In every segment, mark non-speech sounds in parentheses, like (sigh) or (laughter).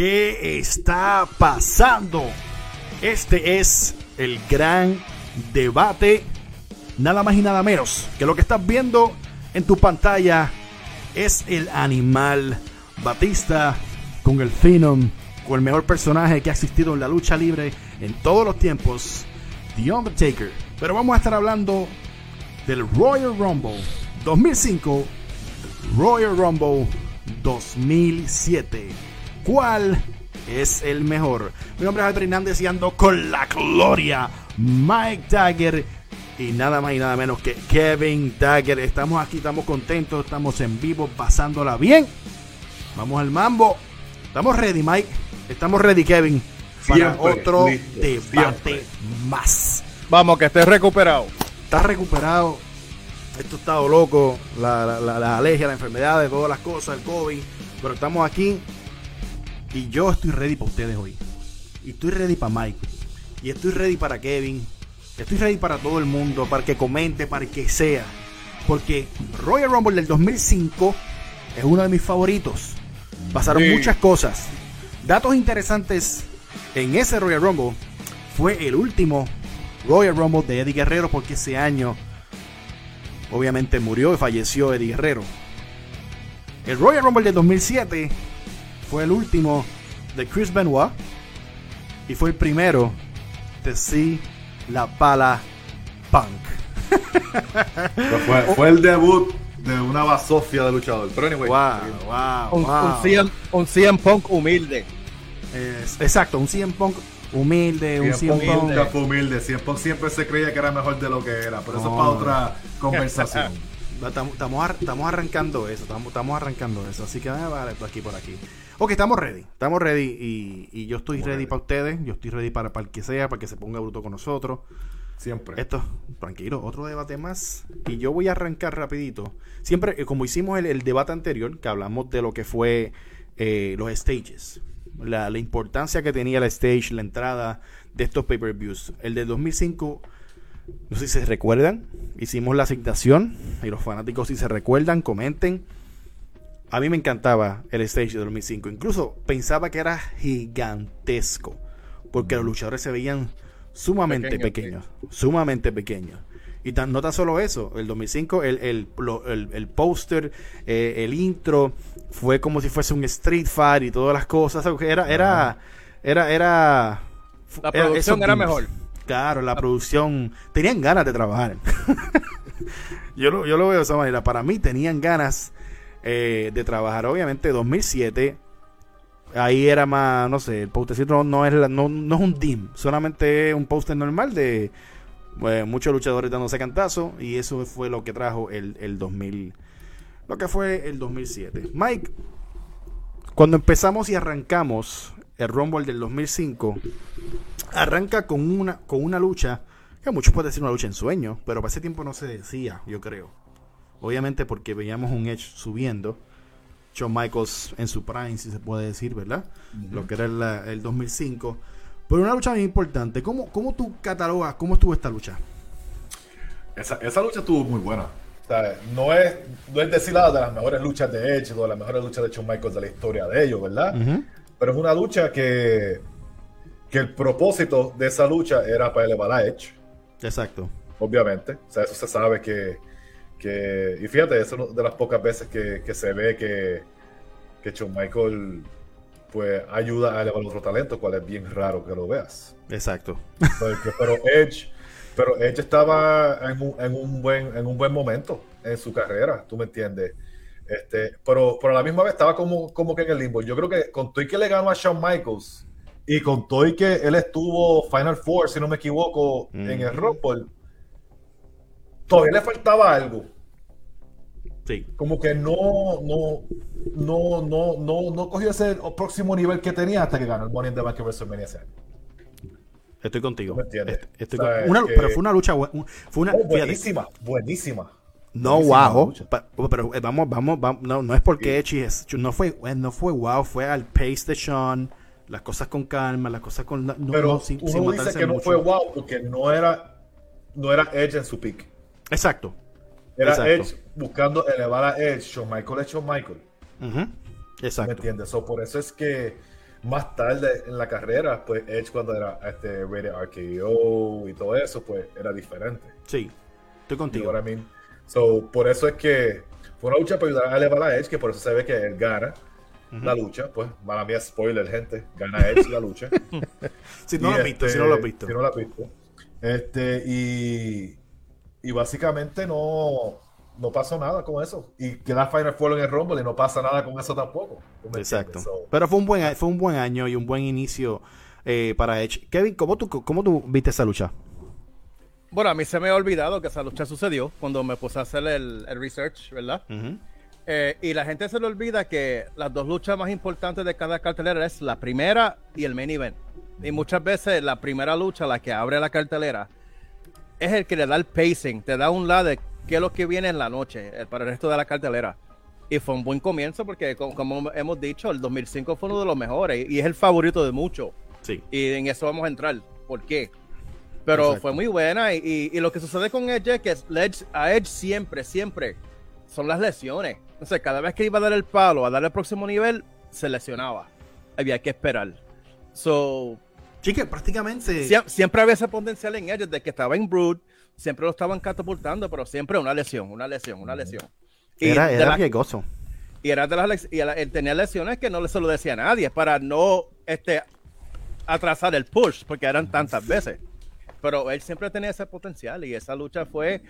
¿Qué está pasando? Este es el gran debate. Nada más y nada menos que lo que estás viendo en tu pantalla es el animal Batista con el Phenom, con el mejor personaje que ha existido en la lucha libre en todos los tiempos, The Undertaker. Pero vamos a estar hablando del Royal Rumble 2005, Royal Rumble 2007. ¿Cuál es el mejor? Mi nombre es Albert Hernández y ando con la gloria Mike Dagger y nada más y nada menos que Kevin Dagger. Estamos aquí, estamos contentos, estamos en vivo, pasándola bien. Vamos al mambo. Estamos ready, Mike. Estamos ready, Kevin, para otro debate más. Vamos, que estés recuperado. Estás recuperado. Esto ha estado loco. La, la, la, alergia, la enfermedad, de todas las cosas, el COVID. Pero estamos aquí. Y yo estoy ready para ustedes hoy. Y estoy ready para Mike. Y estoy ready para Kevin. Estoy ready para todo el mundo. Para que comente, para que sea. Porque Royal Rumble del 2005 es uno de mis favoritos. Pasaron sí. muchas cosas. Datos interesantes en ese Royal Rumble. Fue el último Royal Rumble de Eddie Guerrero porque ese año obviamente murió y falleció Eddie Guerrero. El Royal Rumble del 2007 fue el último de Chris Benoit y fue el primero de C. La Pala Punk. (laughs) fue, fue, el debut de una basofia de luchador. Pero anyway, wow, wow, un, wow. Un, CM, un CM Punk humilde. Es, exacto, un CM Punk humilde, un CM Punk humilde. Fue humilde. CM Punk siempre se creía que era mejor de lo que era, pero eso es para otra conversación. (laughs) Estamos, estamos, arrancando eso, estamos, estamos arrancando eso. Así que vale, por aquí, por aquí. Ok, estamos ready. Estamos ready y, y yo estoy ready, ready, para ustedes. Yo estoy ready para, para el que sea, para que se ponga bruto con nosotros. Siempre. Esto, tranquilo, otro debate más. Y yo voy a arrancar rapidito. Siempre, eh, como hicimos el, el, debate anterior, que hablamos de lo que fue eh, los stages. La, la, importancia que tenía la stage, la entrada de estos pay-per-views. El del 2005, no sé si se recuerdan, hicimos la asignación. Y los fanáticos, si se recuerdan, comenten. A mí me encantaba el stage de 2005. Incluso pensaba que era gigantesco. Porque los luchadores se veían sumamente Pequeño, pequeños, sí. sumamente pequeños. Y tan, no tan solo eso, el 2005, el, el, el, el póster, eh, el intro, fue como si fuese un Street Fight y todas las cosas. Era, era, era, era. La producción era, era mejor. Claro, la producción. Tenían ganas de trabajar. (laughs) yo, lo, yo lo veo de esa manera. Para mí tenían ganas eh, de trabajar. Obviamente, 2007 ahí era más, no sé, el postercito no, no, es, la, no, no, es un dim, solamente es un póster normal de bueno, muchos luchadores dándose cantazo y eso fue lo que trajo el, el 2000, lo que fue el 2007. Mike, cuando empezamos y arrancamos el Rumble del 2005, arranca con una, con una lucha, que muchos pueden decir una lucha en sueño, pero para ese tiempo no se decía, yo creo. Obviamente porque veíamos un Edge subiendo. Shawn Michaels en su prime, si se puede decir, ¿verdad? Uh -huh. Lo que era el, el, 2005. Pero una lucha muy importante. ¿Cómo, ¿Cómo tú catalogas cómo estuvo esta lucha? Esa, esa lucha estuvo muy buena. No, es, no es decir nada de las mejores luchas de Edge o de las mejores luchas de Shawn Michaels de la historia de ellos, ¿verdad? Uh -huh. Pero es una lucha que, que el propósito de esa lucha era para elevar a Edge. Exacto. Obviamente. O sea, eso se sabe que que, y fíjate, es una de las pocas veces que, que se ve que, que Shawn Michael pues ayuda a elevar otro talento, cual es bien raro que lo veas. Exacto. Porque, pero Edge, pero Edge estaba en un, en un, buen, en un buen momento en su carrera, tú me entiendes. Este, pero, pero a la misma vez estaba como, como que en el limbo. Yo creo que con todo y que le ganó a Shawn Michaels y con todo y que él estuvo Final Four, si no me equivoco, mm. en el Rumble, todavía le faltaba algo. Sí. Como que no, no, no, no, no, no cogió ese próximo nivel que tenía hasta que ganó el Money in the Bank WrestleMania ese año. Estoy contigo. ¿Me entiendes? Estoy con... una, que... Pero fue una lucha. Fue una, oh, buenísima, fíjate. buenísima. No buenísima wow, lucha. pero eh, vamos, vamos, vamos, no, no es porque Echi es, no fue, eh, no fue wow, fue al pace de Sean, las cosas con calma, las cosas con, no, pero no, sin, uno sin dice que no fue wow porque no era, no era Edge en su pick. Exacto. Era Exacto. Edge buscando elevar a Edge, Shawn Michael es Shawn Michael. Uh -huh. Exacto. ¿Me entiendes? So, por eso es que más tarde en la carrera, pues Edge cuando era este Rated RKO y todo eso, pues era diferente. Sí, estoy contigo. I mean? so, por eso es que fue una lucha para ayudar a elevar a Edge, que por eso se ve que él gana la lucha. Pues, mala mía, spoiler, gente, gana Edge la lucha. (laughs) si no lo has visto, si no lo has visto. Si no lo has visto. Este, y, y básicamente no, no pasó nada con eso. Y queda Final Four en el Rumble y no pasa nada con eso tampoco. Exacto. Pero fue un buen fue un buen año y un buen inicio eh, para Edge. Kevin, ¿cómo tú, ¿cómo tú viste esa lucha? Bueno, a mí se me ha olvidado que esa lucha sucedió cuando me puse a hacer el, research, ¿verdad? Eh, y la gente se le olvida que las dos luchas más importantes de cada cartelera es la primera y el main event. Y muchas veces la primera lucha, la que abre la cartelera, es el que le da el pacing, te da un lado de qué es lo que viene en la noche eh, para el resto de la cartelera. Y fue un buen comienzo porque, como, hemos dicho, el 2005 fue uno de los mejores y es el favorito de muchos. Sí. Y en eso vamos a entrar. ¿Por qué? Pero fue muy buena y, lo que sucede con Edge es que Edge, a Edge siempre, siempre son las lesiones. Entonces, cada vez que iba a dar el palo, a dar el próximo nivel, se lesionaba. Había que esperar. So, Chique, prácticamente. siempre había ese potencial en Edge desde que estaba en Brood. Siempre lo estaban catapultando, pero siempre una lesión, una lesión, una lesión. Y era era riesgoso. Y era de las y él tenía lesiones que no se lo decía a nadie para no este, atrasar el push, porque eran tantas veces. Pero él siempre tenía ese potencial y esa lucha fue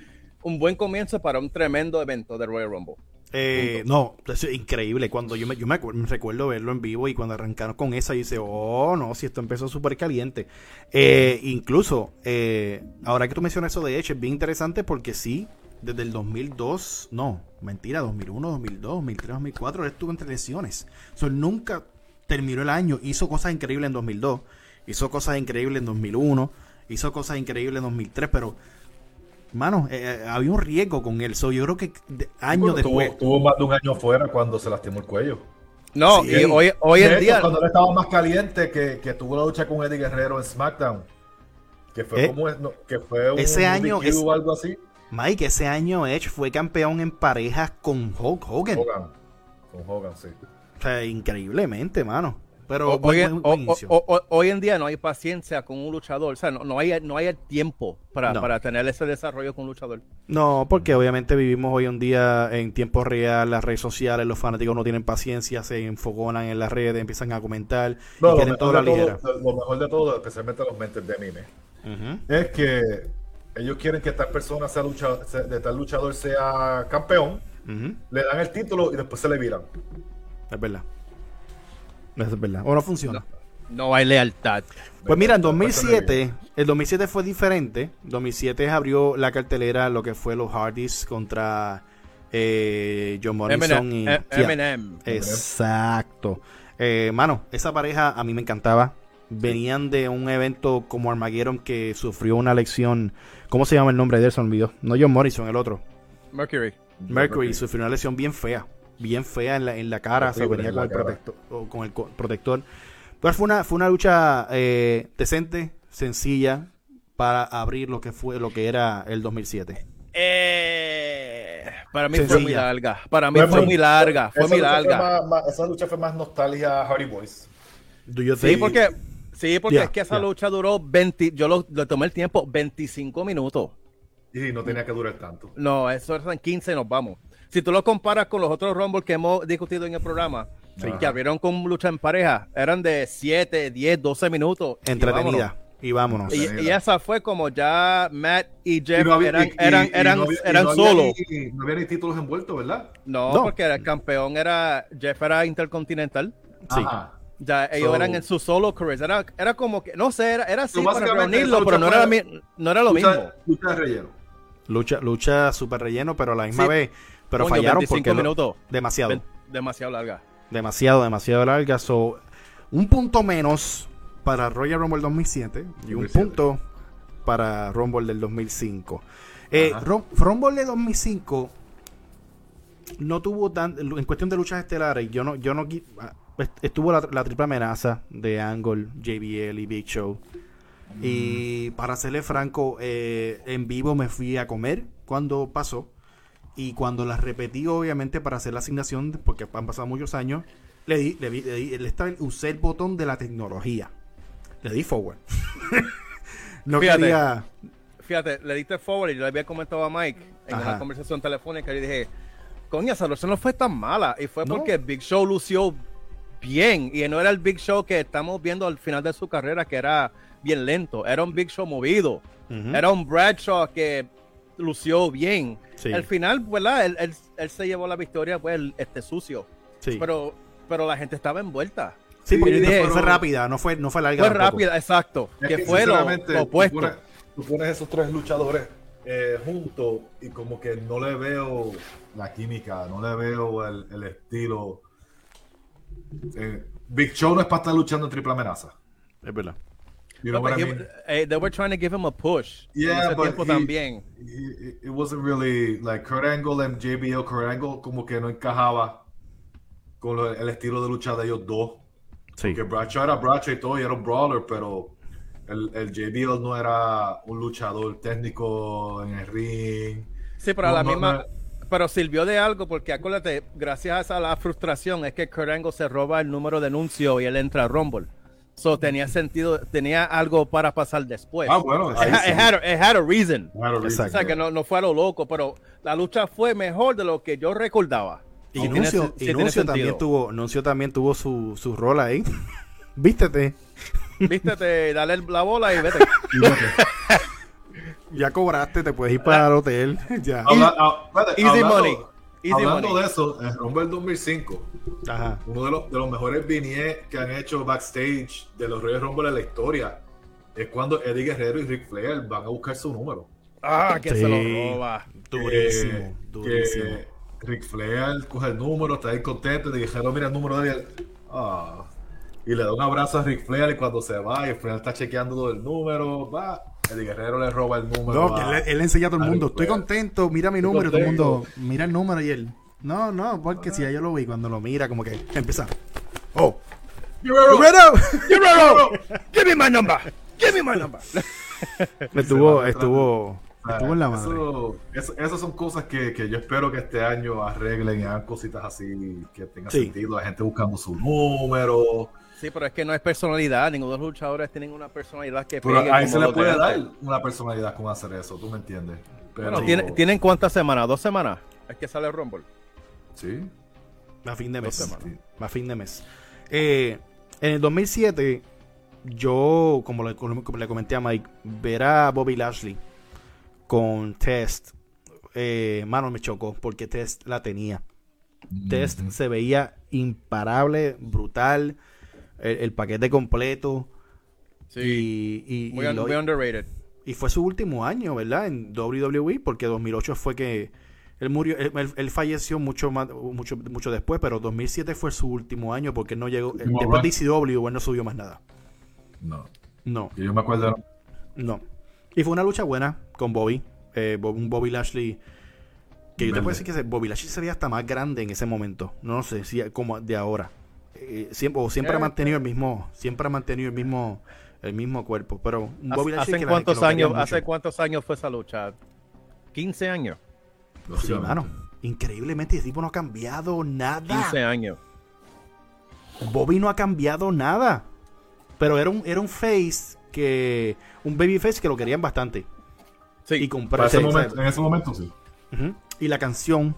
un buen comienzo para un tremendo evento de Royal Rumble. Eh, no, es increíble. Cuando yo me, yo me, recuerdo verlo en vivo y cuando arrancaron con esa, y dice, oh, no, si esto empezó súper caliente. Eh, incluso, eh, ahora que tú mencionas eso de Edge, es bien interesante porque sí, desde el 2002, no, mentira, 2001, 2002, 2003, 2004, él estuvo entre lesiones. O nunca terminó el año, hizo cosas increíbles en 2002, hizo cosas increíbles en 2001, hizo cosas increíbles en 2003, pero mano, eh, eh, había un riesgo con él. So, yo creo que años después. Tuvo, más de un año fuera cuando se lastimó el cuello. No, y hoy, hoy en día. Cuando él estaba más caliente, que, que, tuvo la lucha con Eddie Guerrero en SmackDown. Que fue, ¿Eh? como, que fue un, ese año, o algo así. Mike, ese año Edge fue campeón en parejas con Hulk Hogan. Hogan. Con Hogan, sí. O sea, increíblemente, mano. Pero hoy, en día no hay paciencia con un luchador. O sea, no, hay, no hay el tiempo para, tener ese desarrollo con un luchador. No, porque obviamente vivimos hoy en día en tiempo real, las redes sociales, los fanáticos no tienen paciencia, se enfoconan en las redes, empiezan a comentar y quieren toda la ligera. lo mejor de todo, especialmente los mentes de anime, es que ellos quieren que tal persona sea luchador, de tal luchador sea campeón, le dan el título y después se le viran. Es verdad. Es verdad. O no funciona. No, hay lealtad. Pues mira, en 2007, el 2007 fue diferente. 2007 abrió la cartelera lo que fue los Hardys contra eh, John Morrison y Eminem. Exacto. Eh, mano, esa pareja a mí me encantaba. Venían de un evento como Armageddon que sufrió una lección. ¿Cómo se llama el nombre de él? Se olvidó. No John Morrison, el otro. Mercury. Mercury sufrió una lesión bien fea bien fea en la, en la cara, se venía con el, protector, con el protector. Pero fue una, fue una lucha eh, decente, sencilla, para abrir lo que fue lo que era el 2007. Eh, para mí fue muy larga. Para mí fue, muy larga. Fue muy larga. esa lucha fue más nostalgia Hardy Boys. sí, porque, sí, porque es que esa lucha duró 20. Yo lo, tomé el tiempo 25 minutos. Y no tenía que durar tanto. No, eso eran 15 y nos vamos si tú lo comparas con los otros Rumble que hemos discutido en el programa, que abrieron con lucha en pareja, eran de 7, 10, 12 minutos. Entretenida. Y vámonos. Y, esa fue como ya Matt y Jeff eran, eran, eran, eran solo. no había ni títulos envueltos, ¿verdad? No, porque el campeón era Jeff era intercontinental. Sí. Ya ellos eran en su solo career. Era, era como que, no sé, era, era así para reunirlo, pero no era, no era lo mismo. Lucha de relleno. Lucha, lucha super relleno, pero a la misma vez pero fallaron porque minutos. demasiado. demasiado larga. Demasiado, demasiado larga. So, un punto menos para Royal Rumble 2007 y un punto para Rumble del 2005. Eh, Rumble de 2005 no tuvo tan en cuestión de luchas estelares yo no yo no ah, estuvo la, triple amenaza de Angle JBL y Big Show y para serle franco eh, en vivo me fui a comer cuando pasó y cuando las repetí, obviamente, para hacer la asignación, porque han pasado muchos años, Le di, le, di, le di- le estaba- usé el botón de la tecnología. Le di forward. (laughs) no Fíjate. quería. Fíjate, le diste forward y yo le había comentado a Mike en Ajá. una conversación telefónica y le dije, coño, esa no fue tan mala. Y fue No. porque Big Show lució bien. Y no era el Big Show que estamos viendo al final de su carrera, que era bien lento. Era un Big Show movido. Era un Bradshaw que lució bien. Sí. Al final, ¿verdad? Él, él- él se llevó la victoria, pues, el- este sucio. Sí, Pero, pero la gente estaba envuelta. Sí, porque Sí, fue, rápida, no fue, no fue larga. Fue tampoco. rápida, exacto. Es que, que, fue lo, tú opuesto. pones- Tú pones esos tres luchadores eh, juntos y como que no le veo la química, no le veo el, el estilo. Eh, Big Show no es para estar luchando en triple amenaza. Es verdad. You know But what I mean? eh, they were trying to give him a push. Yeah, but tiempo he- también. It, it wasn't really like Kurt Angle and JBL. Kurt Angle como que no encajaba con lo- el estilo de lucha de ellos dos. Sí. Que Bradshaw era Bradshaw y todo, y era un brawler, pero el, el JBL no era un luchador técnico en el ring. Sí, pero a la no, misma. no. Pero sirvió de algo porque acuérdate, gracias a la frustración es que Kurt Angle se roba el número de anuncio y él entra a Rumble. So tenía sentido, tenía algo para pasar después. Ah, bueno, It, it had, a- it had a reason. Had a reason, O sea, que no, no fue a lo loco, pero la lucha fue mejor de lo que yo recordaba. Y Nuncio, tiene- Nuncio también tuvo, Nuncio también tuvo su, su rol ahí. (laughs) Vístete. Vístete, dale la bola y vete. (laughs) Ya cobraste, te puedes ir para el hotel. (laughs) Ya. Habla- ah, espérate, Easy hablando- money. Easy hablando money. de eso, en Rumble 2005, Ajá. uno de los, de los mejores vignettes que han hecho backstage de los Reyes Rumble en la historia es cuando Eddie Guerrero y Ric Flair van a buscar su número. Ah, que se lo roba. Durísimo, Eh, durísimo. Que Ric Flair coge el número, está ahí contento, y Guerrero mira el número de él. Ah, y le da un abrazo a Ric Flair y cuando se va, y Flair está chequeando todo el número, va. Eddie Guerrero le roba el número. No, que a- él, él le enseña a todo el mundo. Estoy contento, mira mi Estoy número. Todo el mundo mira el número y él. No, no, porque si ya yo lo vi, cuando lo mira, como que empieza. Oh, Guerrero, Guerrero. Guerrero, give me my number. Give me my number. (laughs) Estuvo, estuvo, Ah, estuvo en la madre. Eso, eso- esas son cosas que, que yo espero que este año arreglen y hagan cositas así que tengan Sí. sentido. La gente buscando su número. Sí, pero es que no es personalidad. Ninguno de los luchadores tienen una personalidad que Pero pegue ahí como se le puede dar una personalidad con hacer eso, ¿tú me entiendes? Pero, Bueno, ¿tiene- ¿tienen cuántas semanas? ¿Dos semanas? Es que sale el Rumble. Sí. A fin de mes. Semanas. A fin de mes. Eh, en el 2007, yo, como le, como le comenté a Mike, ver a Bobby Lashley con Test, eh, mano, me chocó porque Test la tenía. Test se veía imparable, brutal, el, el paquete completo. Y, y- Muy, y un- lo- muy underrated. y fue su último año, ¿verdad? En WWE, porque 2008 fue que él murió, él, él- él falleció mucho más, mucho, mucho después, pero 2007 fue su último año porque él no llegó, Último después de ECW, él no subió más nada. No. No, yo me acuerdo. no. Y fue una lucha buena con Bobby, eh, un Bobby Lashley que yo te puedo decir que Bobby Lashley se veía hasta más grande en ese momento. No sé si como de ahora. Eh, siempre, o siempre ha mantenido el mismo, siempre ha mantenido el mismo, el mismo cuerpo. Pero un Bobby ¿Hace que cuántos años? mucho. ¿Hace cuántos años fue esa lucha? 15 años. Sí, básicamente. mano. Increíblemente, el tipo no ha cambiado nada. 15 años. Bobby no ha cambiado nada. Pero era un, era un face que. Un baby face que lo querían bastante. Sí. Y Para comprar. ese sí, momento, sí. en ese momento sí. Y la canción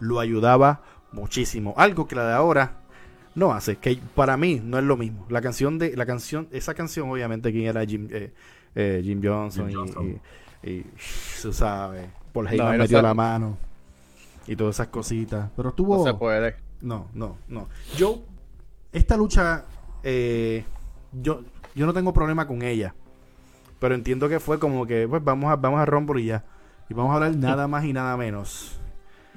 lo ayudaba muchísimo. Algo que la de ahora no hace. Que para mí no es lo mismo. La canción de. La canción. Esa canción, obviamente, quién era Jim, eh, eh, Jim Johnson. Jim y- Johnson. Y, y, tú sabes. Paul Heyman no metió sabe. la mano. Y todas esas cositas. Pero estuvo. No se puede. No, no, no. Yo, esta lucha, eh, yo, yo no tengo problema con ella. Pero entiendo que fue como que, pues vamos a, vamos a Rumble y ya. Y vamos a hablar nada más y nada menos.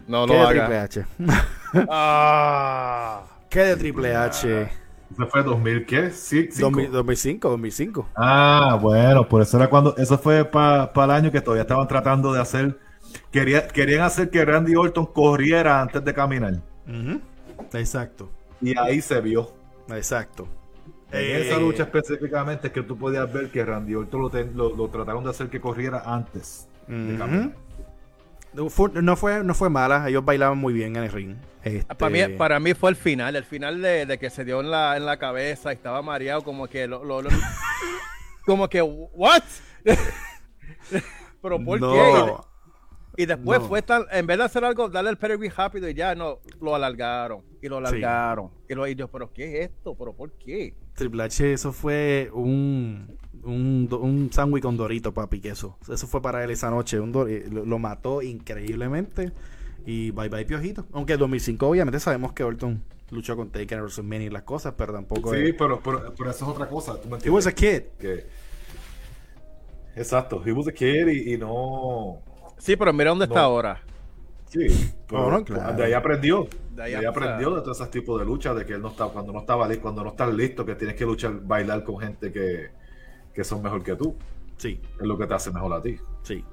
No ¿Qué lo haga. Triple H? (laughs) Ah. ¿Qué de Triple H? Ese fue 2000, ¿qué? Sí, cinco. 2000 2005, 2005. Ah, bueno, por eso era cuando. Eso fue para el año que todavía estaban tratando de hacer. Quería, querían hacer que Randy Orton corriera antes de caminar. Ujú. Exacto, Y ahí se vio. exacto. En Eh, esa lucha específicamente es que tú podías ver que Randy Orton lo, ten- lo- lo trataron de hacer que corriera antes de Ujú. No, fue, no fue mala, ellos bailaban muy bien en el ring. Este, para, mí, para mí fue el final, el final de, que se dio en la, en la cabeza y estaba mareado, como que lo, (laughs) como que, ¿what? (laughs) Pero ¿por qué? Y después fue tan, en vez de hacer algo, darle el pedigree rápido y ya, no, lo alargaron. Y lo alargaron. Y, lo, y yo, ¿pero qué es esto? ¿Pero por qué? Triple H, eso fue un, un, un sándwich con Dorito, papi, que eso. Eso fue para él esa noche. Un eh, lo, mató increíblemente. Y bye bye Piojito. Aunque en 2005 obviamente sabemos que Orton luchó con Taker en WrestleMania y las cosas, pero tampoco... Sí, pero, pero, eso es otra cosa. ¿tú me He was a kid. Exacto, he was a kid y no Sí, pero mira dónde está ahora. Sí, pero de ahí aprendió. De ahí, aprendió de todos esos tipos de luchas, de que él no está, cuando no estaba cuando no estás listo, que tienes que luchar, bailar con gente que, que son mejor que tú. Sí. Es lo que te hace mejor a ti. Sí.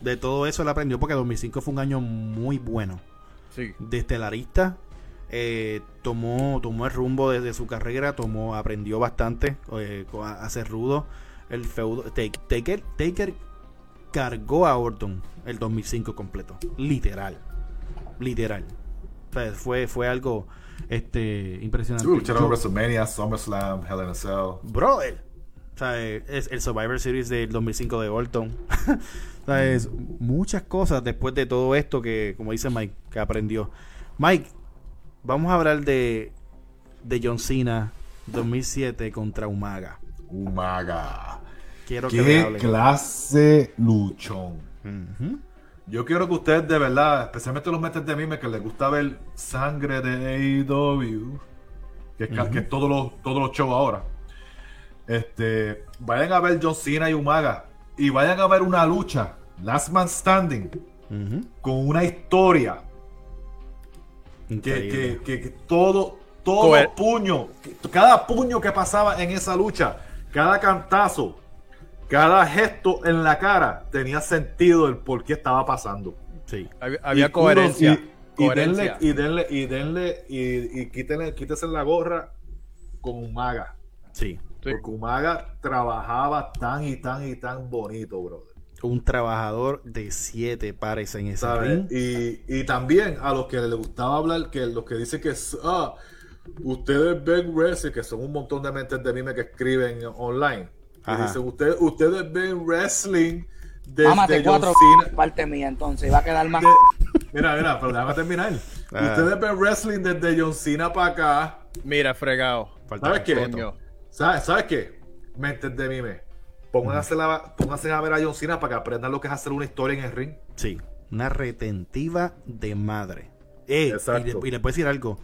De todo eso él aprendió porque 2005 fue un año muy bueno. Sí. De estelarista, eh, tomó, tomó el rumbo desde su carrera, tomó, aprendió bastante eh, a, ser rudo. El feudo, Taker, Taker cargó a Orton el 2005 completo. Literal. Literal. fue, fue algo este, impresionante. lucharon WrestleMania, SummerSlam, Hell in a Cell. Brother. es el Survivor Series del 2005 de Orton. (laughs) ¿Sabes? Muchas cosas después de todo esto que, como dice Mike, que aprendió. Mike, vamos a hablar de, de John Cena 2007 contra Umaga. Umaga. Quiero ¿Qué clase luchón? Yo quiero que ustedes de verdad, especialmente los metes de mime que les gusta ver sangre de AEW, que, es, todos los, todos los shows ahora, este, vayan a ver John Cena y Umaga y vayan a ver una lucha, Last Man Standing, con una historia. Que, que, todo, todo puño, cada puño que pasaba en esa lucha, cada cantazo, cada gesto en la cara tenía sentido el por qué estaba pasando. Sí. Había, coherencia. Y, denle, y denle, y denle, y, quítenle, quítese la gorra con Umaga. Sí. Porque Umaga trabajaba tan y tan y tan bonito, brother. Un trabajador de siete pares en esa ring. Y, y, también a los que les gustaba hablar, que los que dicen que ah, ustedes ven wrestling, que son un montón de mentes de mime que escriben online Dice, ustedes ven wrestling desde Mámate cuatro (laughs) parte mía, entonces va a quedar más. mira, mira, pero déjame terminar. Ah. Ustedes ven wrestling desde John Cena para acá. Mira, fregado. ¿Sabes qué? ¿Sabes, ¿Sabes qué? Mentes de mime. Pónganse, la, pónganse a ver a John Cena para que aprendan lo que es hacer una historia en el ring. Sí, una retentiva de madre. Eh, Exacto. Y, le, y le puedo decir algo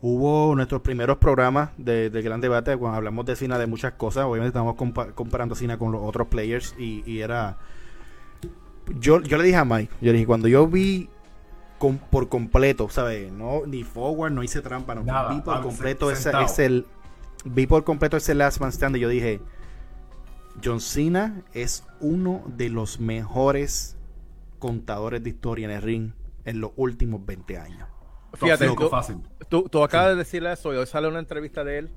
hubo nuestros primeros programas de, gran debate cuando hablamos de Cina de muchas cosas. Obviamente estamos comparando Cina con los otros players y, era. Yo, yo le dije a Mike, yo le dije, cuando yo vi por completo, ¿sabes? No, ni forward, no hice trampa, no. vi por completo ese, ese, vi por completo ese Last Man Stand y yo dije, John Cena es uno de los mejores contadores de historia en el ring en los últimos 20 años. Fíjate, tú, tú, acabas de decirle eso y hoy sale una entrevista de él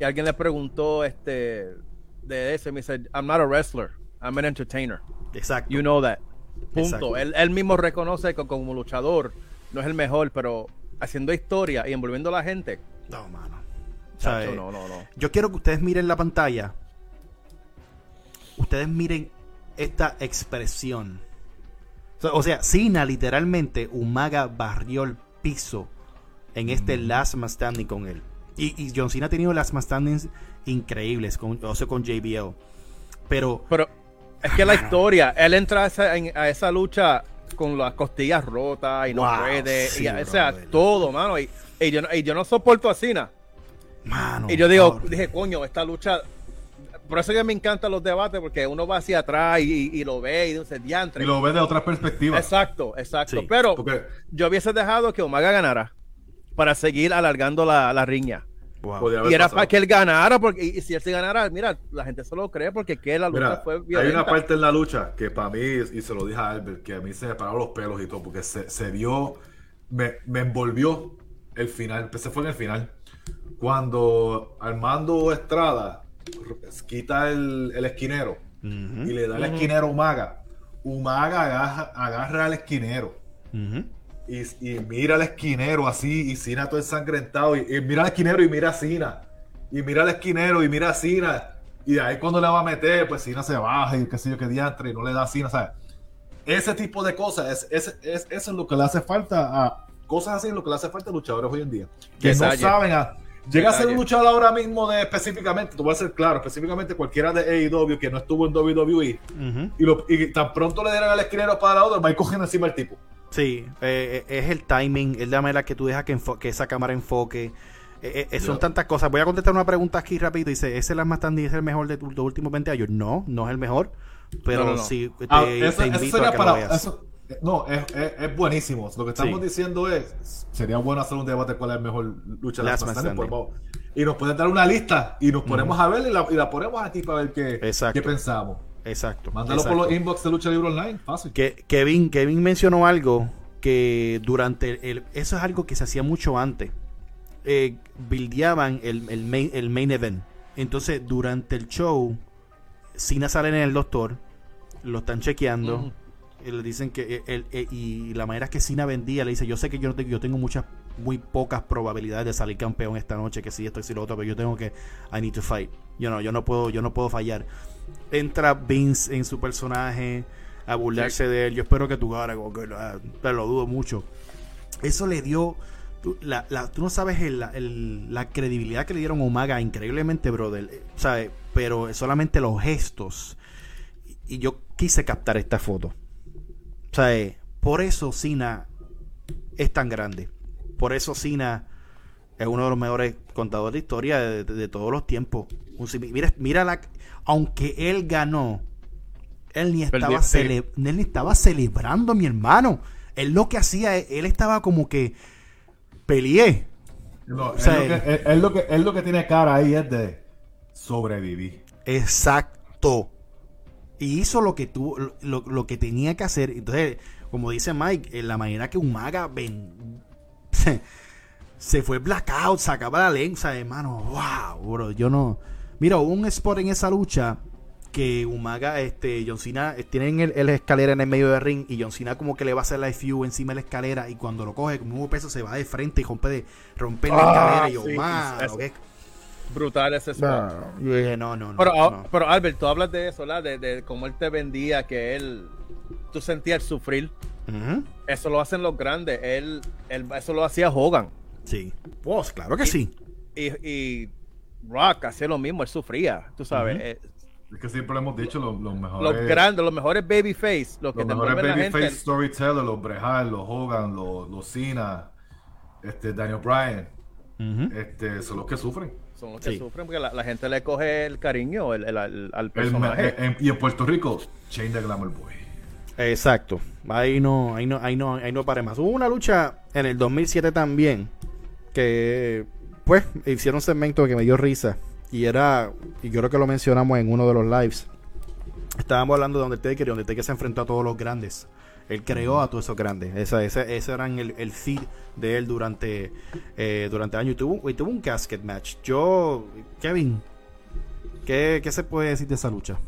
y alguien le preguntó este de eso y me dice, I'm not a wrestler, I'm an entertainer. Exacto. You know that. Punto. Él, él, mismo reconoce que como luchador no es el mejor, pero haciendo historia y envolviendo a la gente. No, mano. no, no, no. Yo quiero que ustedes miren la pantalla. Ustedes miren esta expresión. O sea, Sina literalmente, Umaga barrió el piso en este Last Man Standing con él. Y, John Cena ha tenido Last Man Standings increíbles, con, o sea, con JBL. Pero, pero es que la historia, él entra a esa, a esa lucha con las costillas rotas y no puede. o sea, todo, mano. Y, yo, y, yo, no soporto a Cena. Mano, y yo digo, dije, coño, esta lucha por eso que me encantan los debates, porque uno va hacia atrás y, lo ve y dice, diantre. Y lo ve de otra perspectiva. Exacto, exacto. Pero yo hubiese dejado que Omaga ganara para seguir alargando la, riña. Y era para que él ganara, porque y, si él se ganara, mira, la gente se lo cree porque que la lucha fue Hay una parte en la lucha que para mí, y se lo dije a Albert, que a mí se me pararon los pelos y todo, porque se, se vio, me, me envolvió el final, empecé fue en el final. Cuando Armando Estrada quita el, esquinero y le da el esquinero Umaga. Umaga agarra, al esquinero. y, mira al esquinero así, y Cina todo ensangrentado. Y, mira al esquinero y mira a Cina. Y mira al esquinero y mira a Cina. Y de ahí cuando le va a meter, pues Cina se baja y qué sé yo qué diantre y no le da a Cina. ¿sabes? Ese tipo de cosas, es, es, eso es lo que le hace falta a. Cosas así es lo que le hace falta a luchadores hoy en día. Que no saben a Llega a ser un luchador ahora mismo de específicamente, te voy a ser claro, específicamente cualquiera de AEW que no estuvo en WWE y, tan pronto le dieran al esquinero para la otra, va a ir cogiendo encima el tipo. Sí, eh, eh, es el timing, es la manera que tú dejas que, que esa cámara enfoque. Eh, son tantas cosas. Voy a contestar una pregunta aquí rápido. Dice, ¿ese Last Tandy es el mejor de los últimos 20 años? No, no es el mejor. Pero sí, te, ah, invito a que lo veas. No, es, es, buenísimo. Lo que estamos diciendo es, sería bueno hacer un debate cuál es el mejor lucha de las Y nos pueden dar una lista y nos ponemos a ver y la, ponemos aquí para ver qué, qué pensamos. Exacto. Mándalo por los inbox de Lucha Libre Online, fácil. Que, Kevin, Kevin mencionó algo que durante el... Eso es algo que se hacía mucho antes. Eh, el, el, main, el main event. Entonces, durante el show, Cena sale en el doctor, lo están chequeando le dicen que él, eh, y la manera que Cena vendía le dice yo sé que yo no tengo, yo tengo muchas muy pocas probabilidades de salir campeón esta noche que si esto y lo otro pero yo tengo que I need to fight. Yo no yo no puedo yo no puedo fallar. Entra Vince en su personaje a burlarse de él. Yo espero que tú ganes pero lo dudo mucho. Eso le dio tú, la, tú no sabes la credibilidad que le dieron a Umaga increíblemente brother. Eh, ¿sabes? pero solamente los gestos. Y yo quise captar esta foto o sea, eh, por eso Cena es tan grande. Por eso Cena es uno de los mejores contadores de historia de, todos los tiempos. Mira, mira la, aunque él ganó, él ni estaba, él ni estaba celebrando, mi hermano. Él lo que hacía, él estaba como que peleé. No, o sea, él, lo que, él, lo que, tiene cara ahí es de sobrevivir. Exacto y hizo lo que tuvo, lo, que tenía que hacer. Entonces, como dice Mike, en la manera que Umaga ven, (laughs) se, fue blackout, sacaba la lengua, hermano. Wow, bro, yo no. Mira, hubo un spot en esa lucha que Umaga, este, John Cena, eh, tienen el, escalera en el medio del ring y John Cena como que le va a hacer la FU encima de la escalera y cuando lo coge con un peso se va de frente y rompe, de, rompe la ah, escalera y yo, sí, brutal ese spot. No, no, no, pero, Albert, tú hablas de eso, ¿verdad? De, cómo él te vendía, que él, tú sentías el sufrir. Eso lo hacen los grandes. Él, eso lo hacía Hogan. Sí. Pues, claro que sí. Y, y, Rock hacía lo mismo, él sufría, tú sabes. Eh, es que siempre lo hemos dicho, los, mejores. Los grandes, los mejores babyface. Los, que los mejores babyface storytellers, los Brejal, los Hogan, los, los Cena, este, Daniel Bryan. este, son los que sufren son los que sufren porque la, gente le coge el cariño al personaje. y en Puerto Rico, Chain the Glamour Boy. Exacto. Ahí no, ahí no, ahí no, ahí no pare más. Hubo una lucha en el 2007 también que pues hicieron un segmento que me dio risa y era y yo creo que lo mencionamos en uno de los lives. Estábamos hablando de Undertaker y Undertaker se enfrentó a todos los grandes. Él creó a todos esos grandes. Ese, ese, ese era el, el feed de él durante, eh, durante años. Y tuvo, y tuvo un casket match. Yo, Kevin, ¿qué, ¿qué se puede decir de esa lucha?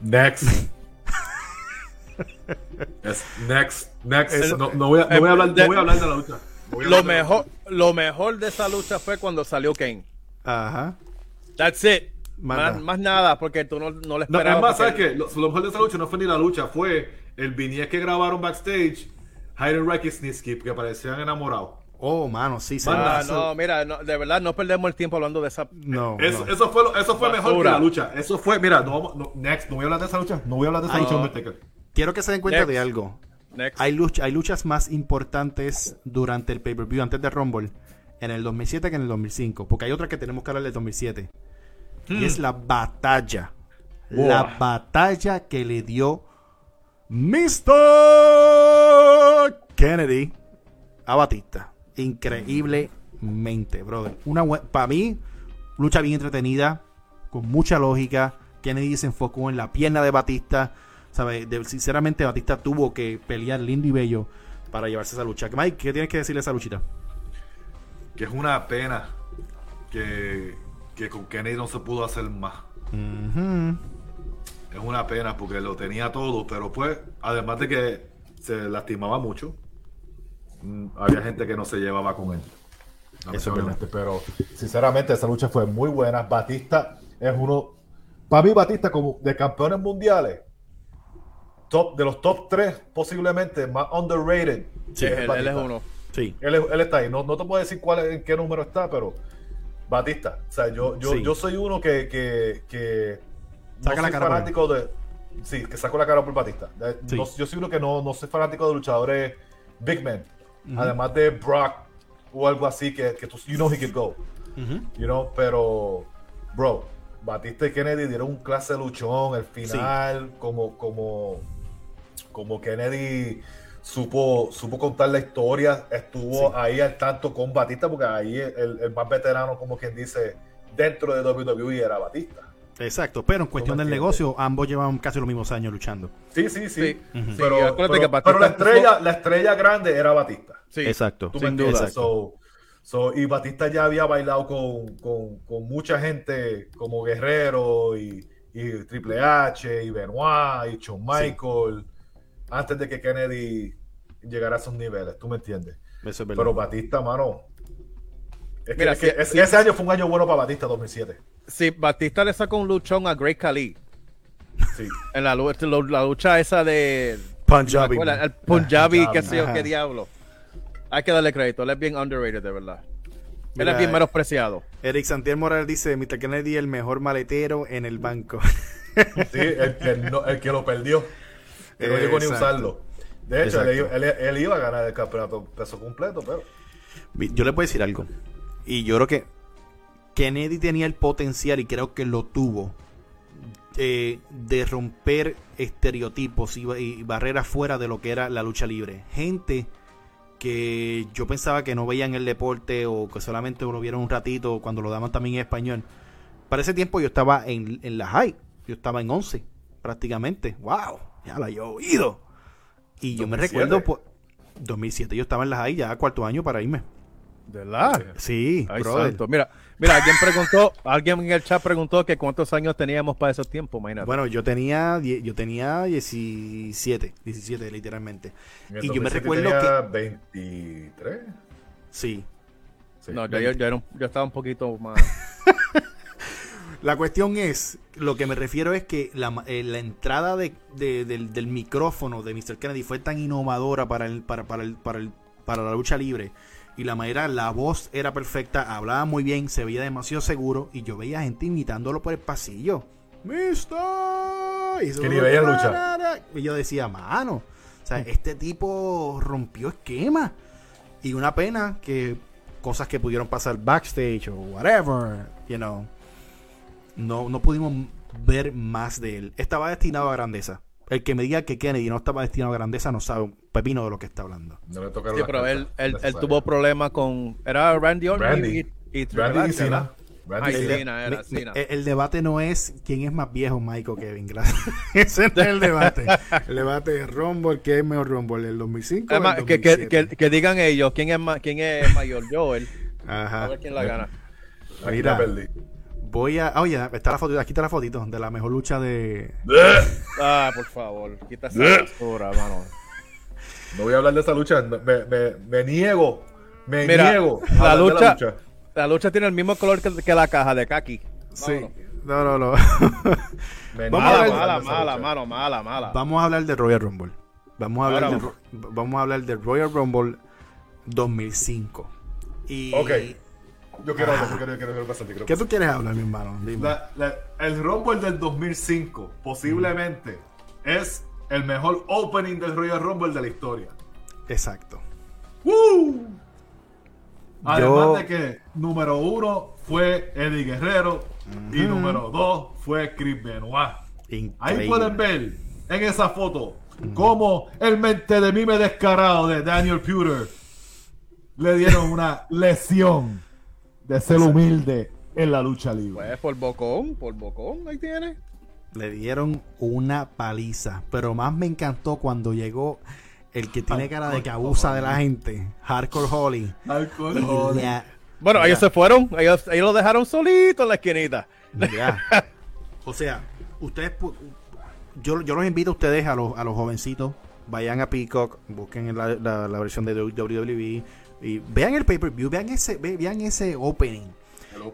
Next. (laughs) next, next. No, no, voy a, no, voy a hablar, no voy a hablar de la lucha. Lo mejor, lo mejor de esa lucha fue cuando salió Kane. Ajá. That's it. Más, más, nada, porque tú no, no le esperabas. No, es más, ¿sabes qué? Lo, lo, mejor de esa lucha no fue ni la lucha, fue el viñet que grabaron backstage, Heidenreich y Snitsky, que parecían enamorados. Oh, mano, sí, sí. Ah, no, mira, de verdad, no perdemos el tiempo hablando de esa. No. Eso, eso fue, eso fue mejor que la lucha. Eso fue, mira, no, no, next, no voy a hablar de esa lucha. No voy a hablar de esa lucha Undertaker. Quiero que se den cuenta de algo. Next. Hay, lucha, hay luchas más importantes durante el pay-per-view, antes de Rumble, en el 2007 que en el 2005. Porque hay otra que tenemos que hablar del 2007. Y hmm. es la batalla. La batalla que le dio Mr. Kennedy a Batista. Increíblemente, brother. Una para mí, lucha bien entretenida, con mucha lógica. Kennedy se enfocó en la pierna de Batista. ¿Sabe? sinceramente, Batista tuvo que pelear lindo y bello para llevarse esa lucha. Mike, ¿qué tienes que decirle a esa luchita? Que es una pena que, con Kennedy no se pudo hacer más. Es una pena porque lo tenía todo, pero pues, además de que se lastimaba mucho, mm, había gente que no se llevaba con él. Eso pero sinceramente esa lucha fue muy buena. Batista es uno, para mí Batista como de campeones mundiales, top de los top 3 posiblemente más underrated. Sí, él, es uno. Sí. Él, está ahí. No, te puedo decir cuál en qué número está, pero Batista. O sea, yo, yo, yo soy uno que, que, que Saca la cara fanático de. Sí, que saco la cara por Batista. yo soy uno que no, no soy fanático de luchadores big men. Además de Brock o algo así que, que tú, you know he could go. You know, pero, bro, Batista y Kennedy dieron un clase de luchón. El final, como, como, como Kennedy supo, supo contar la historia, estuvo ahí al tanto con Batista, porque ahí el, el, más veterano, como quien dice, dentro de WWE era Batista. Exacto, pero en cuestión del negocio, ambos llevan casi los mismos años luchando. Sí, sí, sí. Pero, la estrella, la estrella grande era Batista. Sí, exacto. sin duda. y Batista ya había bailado con, con, mucha gente como Guerrero y, Triple H y Benoit y Shawn Michael antes de que Kennedy llegara a esos niveles, ¿tú me entiendes? Pero Batista, mano, Mira, ese año fue un año bueno para Batista, 2007. Sí, Batista le sacó un luchón a Great Khali. Sí. En la, la, lucha esa de. Punjabi. el Punjabi, qué sé yo, qué diablo. Hay que darle crédito. Él es bien underrated, de verdad. él es bien menospreciado. Eric Santiago Morales dice: Mr. Kennedy, el mejor maletero en el banco. (laughs) sí, el que, el que lo perdió. Que no llegó ni a usarlo. De hecho, él, él, iba a ganar el campeonato peso completo, pero. Yo le puedo decir algo. Y yo creo que Kennedy tenía el potencial, y creo que lo tuvo, eh, de romper estereotipos y, barreras fuera de lo que era la lucha libre. Gente que yo pensaba que no veían el deporte o que solamente lo vieron un ratito cuando lo daban también en español. Para ese tiempo yo estaba en, en la high, yo estaba en 11 prácticamente. ¡Wow! Ya la he oído. Y yo me recuerdo, por 2007 yo estaba en la high ya cuarto año para irme. ¿Verdad? Sí, Mira, mira, alguien preguntó, alguien en el chat preguntó que cuántos años teníamos para esos tiempos, imagínate. Bueno, yo tenía yo tenía 17, 17 literalmente. Y yo me recuerdo que 23. Sí. No, yo, yo, estaba un poquito más (laughs) La cuestión es, lo que me refiero es que la, eh, entrada de, del, del, micrófono de Mr. Kennedy fue tan innovadora para, el, para, para, el, para, el, para la lucha libre y la manera, la voz era perfecta, hablaba muy bien, se veía demasiado seguro y yo veía gente imitándolo por el pasillo. ¡Mister! Y, que ni veía lucha. y yo decía, mano, o sea, este tipo rompió esquema. Y una pena que cosas que pudieron pasar backstage o whatever, you know, no, no pudimos ver más de él. Estaba destinado a grandeza. El que me diga que Kennedy no estaba destinado a grandeza no sabe un pepino de lo que está hablando. No le sí, pero él, él, tuvo problemas con. Era Randy Orton y, y, Randy Cena. el, debate no es quién es más viejo, Michael Kevin. Gracias. (laughs) Ese no es el debate. El debate es Rumble. ¿Qué es mejor Rumble? ¿El 2005 o el que, que, que, digan ellos quién es, más, quién es mayor, yo él. Ajá. A ver quién la gana. Mira, Voy a. Oye, está la foto, aquí está la fotito de la mejor lucha de. ah, por favor, quita esa basura, mano. No voy a hablar de esa lucha, me, me, me niego. Me niego. La lucha, la lucha, tiene el mismo color que, que la caja de Kaki. Sí. No, no, no. mala, mala, mala, mala, mala, mala. Vamos a hablar de Royal Rumble. Vamos a hablar, de, vamos a hablar de Royal Rumble 2005. Y ok. Yo quiero hablar, quiero, quiero, quiero bastante. ¿Qué tú quieres hablar, mi hermano? Dime. el Rumble del 2005 posiblemente es el mejor opening del Royal Rumble de la historia. Exacto. ¡Woo! Además de que número uno fue Eddie Guerrero y número dos fue Chris Benoit. Ahí pueden ver en esa foto cómo el mente de mí me descarado de Daniel Pewter le dieron una lesión de ser humilde en la lucha libre. Pues por bocón, por bocón, ahí tiene. Le dieron una paliza, pero más me encantó cuando llegó el que tiene cara de que abusa de la gente, Hardcore Holly. Hardcore Holly. bueno, ellos se fueron, ellos, ellos lo dejaron solito en la esquinita. (laughs) o sea, ustedes yo, yo los invito a ustedes, a los, a los jovencitos, vayan a Peacock, busquen la, la, versión de WWE y vean el pay-per-view, vean ese, vean ese opening.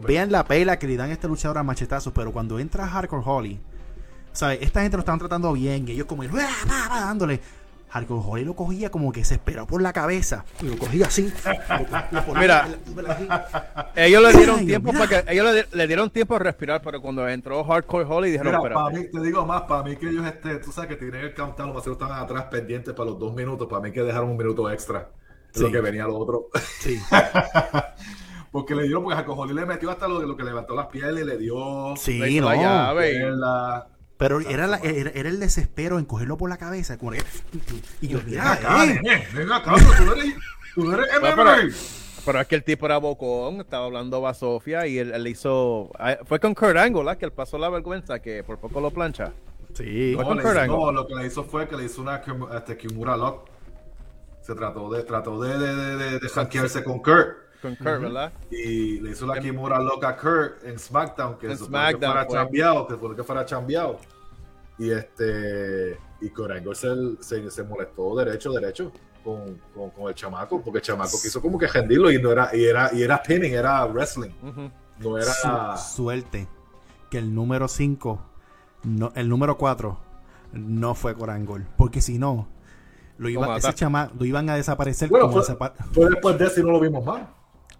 Vean la pela que le dan a este luchador a machetazos, pero cuando entra Hardcore Holly, ¿sabes? Esta gente lo estaban tratando bien, y ellos como dándole. Hardcore Holly lo cogía como que se esperó por la cabeza. Y lo cogía así. Mira, ellos le dieron tiempo para que ellos le, dieron tiempo a respirar, pero cuando entró Hardcore Holly dijeron, Mira, para mí, te digo más, para mí que ellos este, tú sabes que tienen el countdown, los estaban atrás pendientes para los dos minutos, para mí que dejaron un minuto extra. De lo que venía lo otro. Sí. (laughs) porque le dio, porque Hardcore Holly le metió hasta lo, lo que levantó las pieles, le dio. Sí, no. La pero era, la, era, era, el desespero en cogerlo por la cabeza. Como y yo, mira, acá, eh. venga acá, tú eres, tú eres MMA. Pero, es que el tipo era bocón, estaba hablando a Sofía y él, le hizo. Ah, fue con Kurt Angle, que él pasó la vergüenza, que por poco lo plancha. Sí, no, con Kurt Angle. no lo que le hizo fue que le hizo una este, Kimura Lock. Se trató de, trató de, de, de, de, con Kurt. Con Kurt, ¿verdad? Y le hizo la Kimura loca a Kurt en SmackDown, que, SmackDown, que fuera chambeado, que fue que fuera chambeado. Y este y Kurt se, se, molestó derecho, derecho con, con, el chamaco, porque el chamaco quiso como que rendirlo y no era, y era, y era pinning, era wrestling. No era. suerte que el número 5, no, el número 4, no fue Corangol. Porque si no, lo, iba, ese chama, lo iban a desaparecer bueno, como fue, después de eso y no lo vimos más.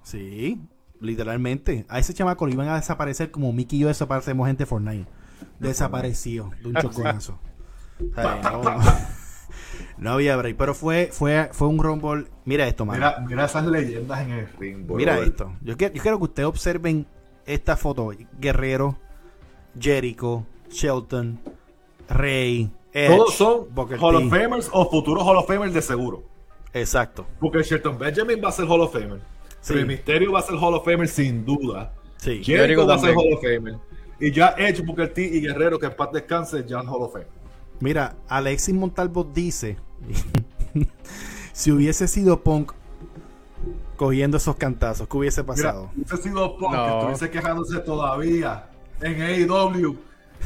Sí, literalmente. A ese chamaco lo iban a desaparecer como Mickey y yo desaparecemos gente Fortnite. Desapareció de un (laughs) choconazo. (laughs) (laughs) no, había break, pero fue, fue, fue un rumble. Mira esto, man. Mira, esas leyendas en el ring. Mira esto. Yo quiero, yo quiero que ustedes observen esta foto. Guerrero, Jericho, Shelton, Rey, Edge, Todos son Hall of Famers o futuros Hall of Famers de seguro. Exacto. Porque Shelton Benjamin va a ser Hall of Famer. Sí. Misterio va a ser Hall of Famer sin duda. Sí. Jericho va a ser Hall of Famer. Y ya Edge, Booker T y Guerrero, que en paz descanse, ya en Hall of Fame. Mira, Alexis Montalvo dice: (laughs) si hubiese sido Punk cogiendo esos cantazos, ¿qué hubiese pasado? si hubiese sido Punk, que estuviese quejándose todavía en AEW,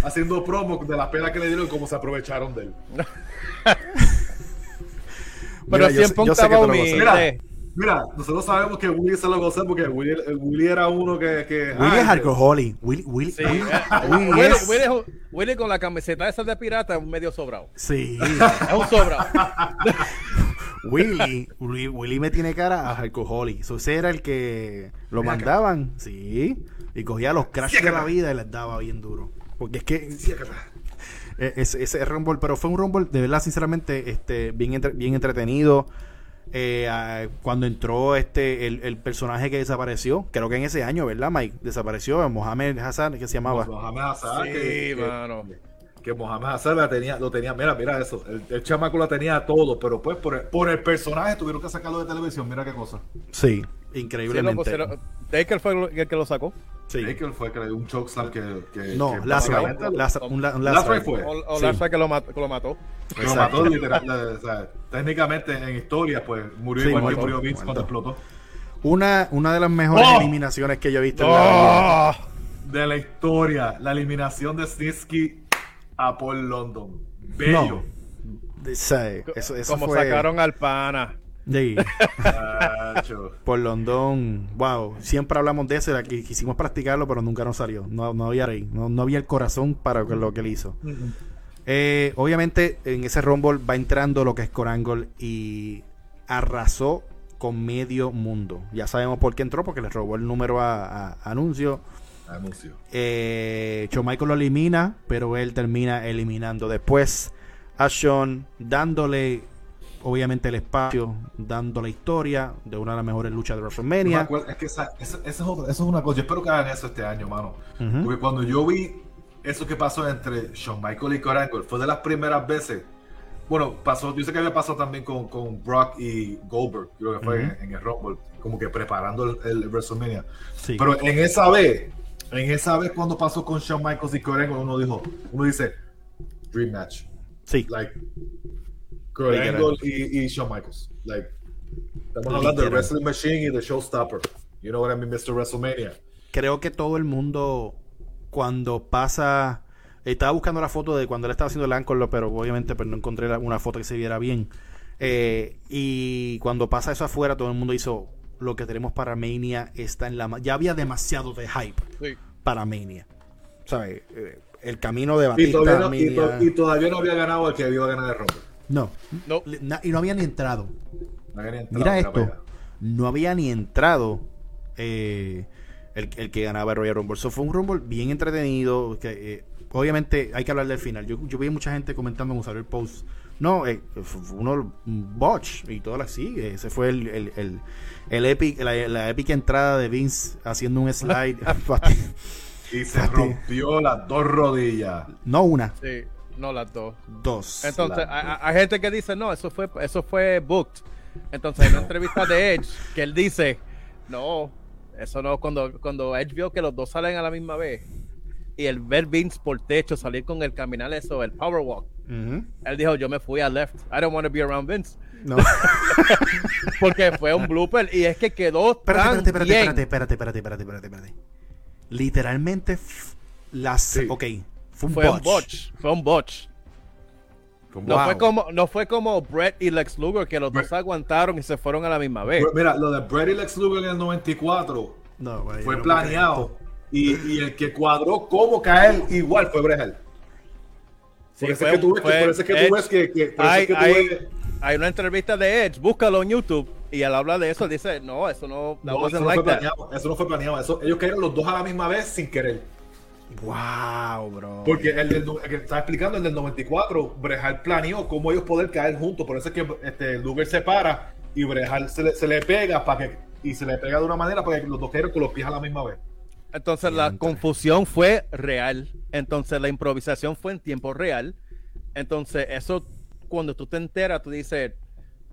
haciendo promo de la pena que le dieron y cómo se aprovecharon de él. Pero si en Punk estaba humilde. Mira, nosotros sabemos que Willy se lo gozó porque Willy, Willy era uno que. que Willy es alcoholic. Willy, Willy, sí. Willy, (laughs) Willy, Willy, con la camiseta esa de pirata es un medio sobrado. Sí. es un sobrado. (laughs) Willy, Willy, me tiene cara a alcoholic. Eso ese era el que lo mandaban. Sí. Y cogía los crashes de la vida y les daba bien duro. Porque es que. E, ese, ese Rumble, pero fue un Rumble de verdad, sinceramente, este, bien, bien entretenido. Eh, cuando entró este el, personaje que desapareció, creo que en ese año, ¿verdad, Mike? Desapareció Mohamed Hassan, que se llamaba. Mohamed Hassan, sí, que, Que, Mohamed Hassan la tenía, lo tenía, mira, mira eso, el, chamaco la tenía todo, pero pues por el, por el personaje tuvieron que sacarlo de televisión, mira qué cosa. Sí, increíblemente. Sí, no, Taker fue el que lo sacó. Sí. Taker fue que le dio un chokeslam que, que, No, que Last un, Last fue. O, o Last que lo, mató, que lo mató. Que lo mató literal, o sea, técnicamente en historia, pues murió igual que murió Vince cuando explotó. Una, una de las mejores ¡Oh! eliminaciones que yo he visto en la vida. ¡Oh! De la historia, la eliminación de Snitsky a Paul London. Bello. No. Eso, eso Como sacaron al pana. Sí. Por Londón, wow, siempre hablamos de eso, quisimos practicarlo, pero nunca nos salió. No, no había rey, no, había el corazón para lo que él hizo. Eh, obviamente, en ese Rumble va entrando lo que es Corangle y arrasó con medio mundo. Ya sabemos por qué entró, porque le robó el número a, Anuncio. Anuncio. Eh, Michael lo elimina, pero él termina eliminando después a Sean, dándole obviamente el espacio dando la historia de una de las mejores luchas de WrestleMania. Es que esa, es, una cosa. Yo espero que hagan eso este año, mano. Porque cuando yo vi eso que pasó entre Shawn Michael y Kurt fue de las primeras veces. Bueno, pasó, yo sé que había pasado también con, con Brock y Goldberg, creo que fue en, el Rumble, como que preparando el, WrestleMania. Pero en esa vez, en esa vez cuando pasó con Shawn Michaels y Kurt Angle, uno dijo, uno dice, Dream Match. Sí. Like, Kurt Angle y, Shawn Michaels. Like, estamos hablando de Wrestling Machine y de Showstopper. You know what I mean, Mr. WrestleMania. Creo que todo el mundo, cuando pasa Estaba buscando la foto de cuando él estaba haciendo el Anchor, pero obviamente pues, no encontré una foto que se viera bien. Eh, y cuando pasa eso afuera, todo el mundo hizo lo que tenemos para Mania está en la... Ya había demasiado de hype para Mania. ¿Sabes? Eh, el camino de Batista. Y todavía, no, había ganado el que iba a ganar el Rumble. No. no. y no había ni entrado. Mira esto. No había ni entrado eh, el, que ganaba el Royal Rumble. Eso fue un Rumble bien entretenido. Que, eh, obviamente hay que hablar del final. Yo, vi mucha gente comentando en el post. No, eh, uno botch y todo así. Ese fue el, el, el, epic, la, épica entrada de Vince haciendo un slide. (laughs) (laughs) y se rompió las dos rodillas. No una. Sí, no, las dos. Dos. Entonces, hay gente que dice, no, eso fue, eso fue booked. Entonces, en una (laughs) entrevista de Edge, que él dice, no, eso no, cuando, cuando Edge vio que los dos salen a la misma vez, y el ver Vince por techo, salir con el caminar eso, el power walk. Él dijo, yo me fui a left. I don't want to be around Vince. No. (laughs) Porque fue un blooper y es que quedó espérate, tan espérate, espérate, bien. espérate, espérate, espérate, espérate, espérate, espérate, Literalmente las... Sí. Ok, fue un, fue botch. un botch. Fue un botch. No, fue como, no fue como Brett y Lex Luger, que los dos aguantaron y se fueron a la misma vez. Mira, lo de Brett y Lex Luger en el 94 fue planeado. Y, y, el que cuadró cómo caer igual fue Brett por, eso que tú ves, que, por eso que tú ves que, hay, hay, hay, una entrevista de Edge, búscalo en YouTube y al hablar de eso dice, no, eso no, no eso, no fue planeado, eso no fue planeado, eso, ellos cayeron los dos a la misma vez sin querer. Wow, bro. Porque el, del, que estaba explicando, el del 94, Brejal planeó cómo ellos poder caer juntos. Por eso es que este, Luger se para y Brejal se le, se le pega para que, y se le pega de una manera para que los dos caigan con los pies a la misma vez. Entonces la confusión fue real. Entonces la improvisación fue en tiempo real. Entonces eso, cuando tú te enteras, tú dices,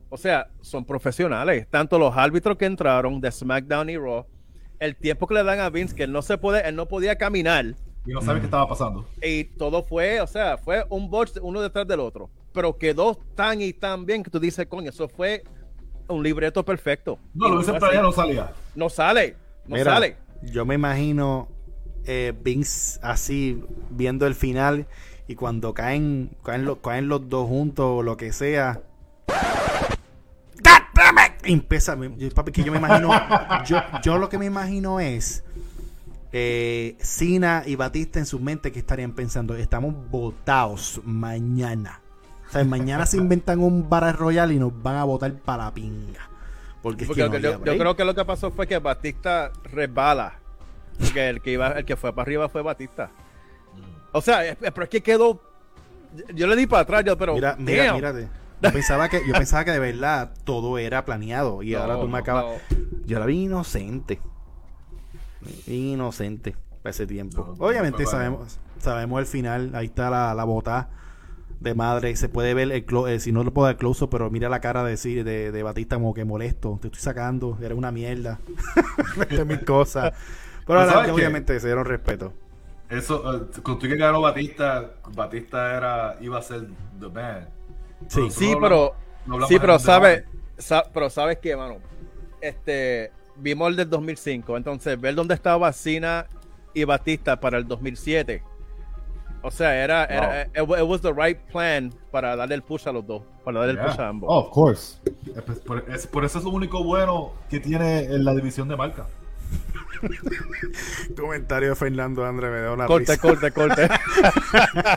o sea, son profesionales. Tanto los árbitros que entraron de SmackDown y Raw, el tiempo que le dan a Vince, que él no se puede, él no podía caminar y no sabe qué estaba pasando. Y todo fue, o sea, fue un box uno detrás del otro. Pero quedó tan y tan bien que tú dices, coño, eso fue un libreto perfecto. No, lo hice para allá no salía. No sale, no sale. Yo me imagino eh, Vince así viendo el final y cuando caen, caen, caen los dos juntos o lo que sea. Empieza, papi, que yo me imagino, yo, yo lo que me imagino es eh, Sina y Batista en su mente que estarían pensando, estamos votados mañana. O sea, mañana se inventan un Battle Royal y nos van a votar para la pinga. Porque, yo, creo que lo que pasó fue que Batista resbala. Porque el que iba, el que fue para arriba fue Batista. O sea, pero es que quedó. Yo le di para atrás, pero. Mira, mira, mírate. Yo pensaba que, yo pensaba que de verdad todo era planeado. Y ahora tú me acabas. Yo la vi inocente inocente para ese tiempo. Obviamente sabemos sabemos el final, ahí está la, la bota de madre, se puede ver el eh, si no lo puedo dar close pero mira la cara de, de, de Batista como que molesto, te estoy sacando, era una mierda. (laughs) de mis cosas. Pero obviamente se dieron respeto. Eso, uh, cuando tú que ganó Batista, Batista era, iba a ser the man. Sí, sí, pero, sí, pero sabes, pero sabes que, mano, este, vimos el del 2005, entonces ver dónde estaba Cena y Batista para el 2007. O sea, era, era it, was the right plan para darle el push a los dos, para darle el push a ambos. Oh, of course. Por, por, eso es lo único bueno que tiene en la división de marca. (laughs) Comentario de Fernando André me da una corte, corte, corte.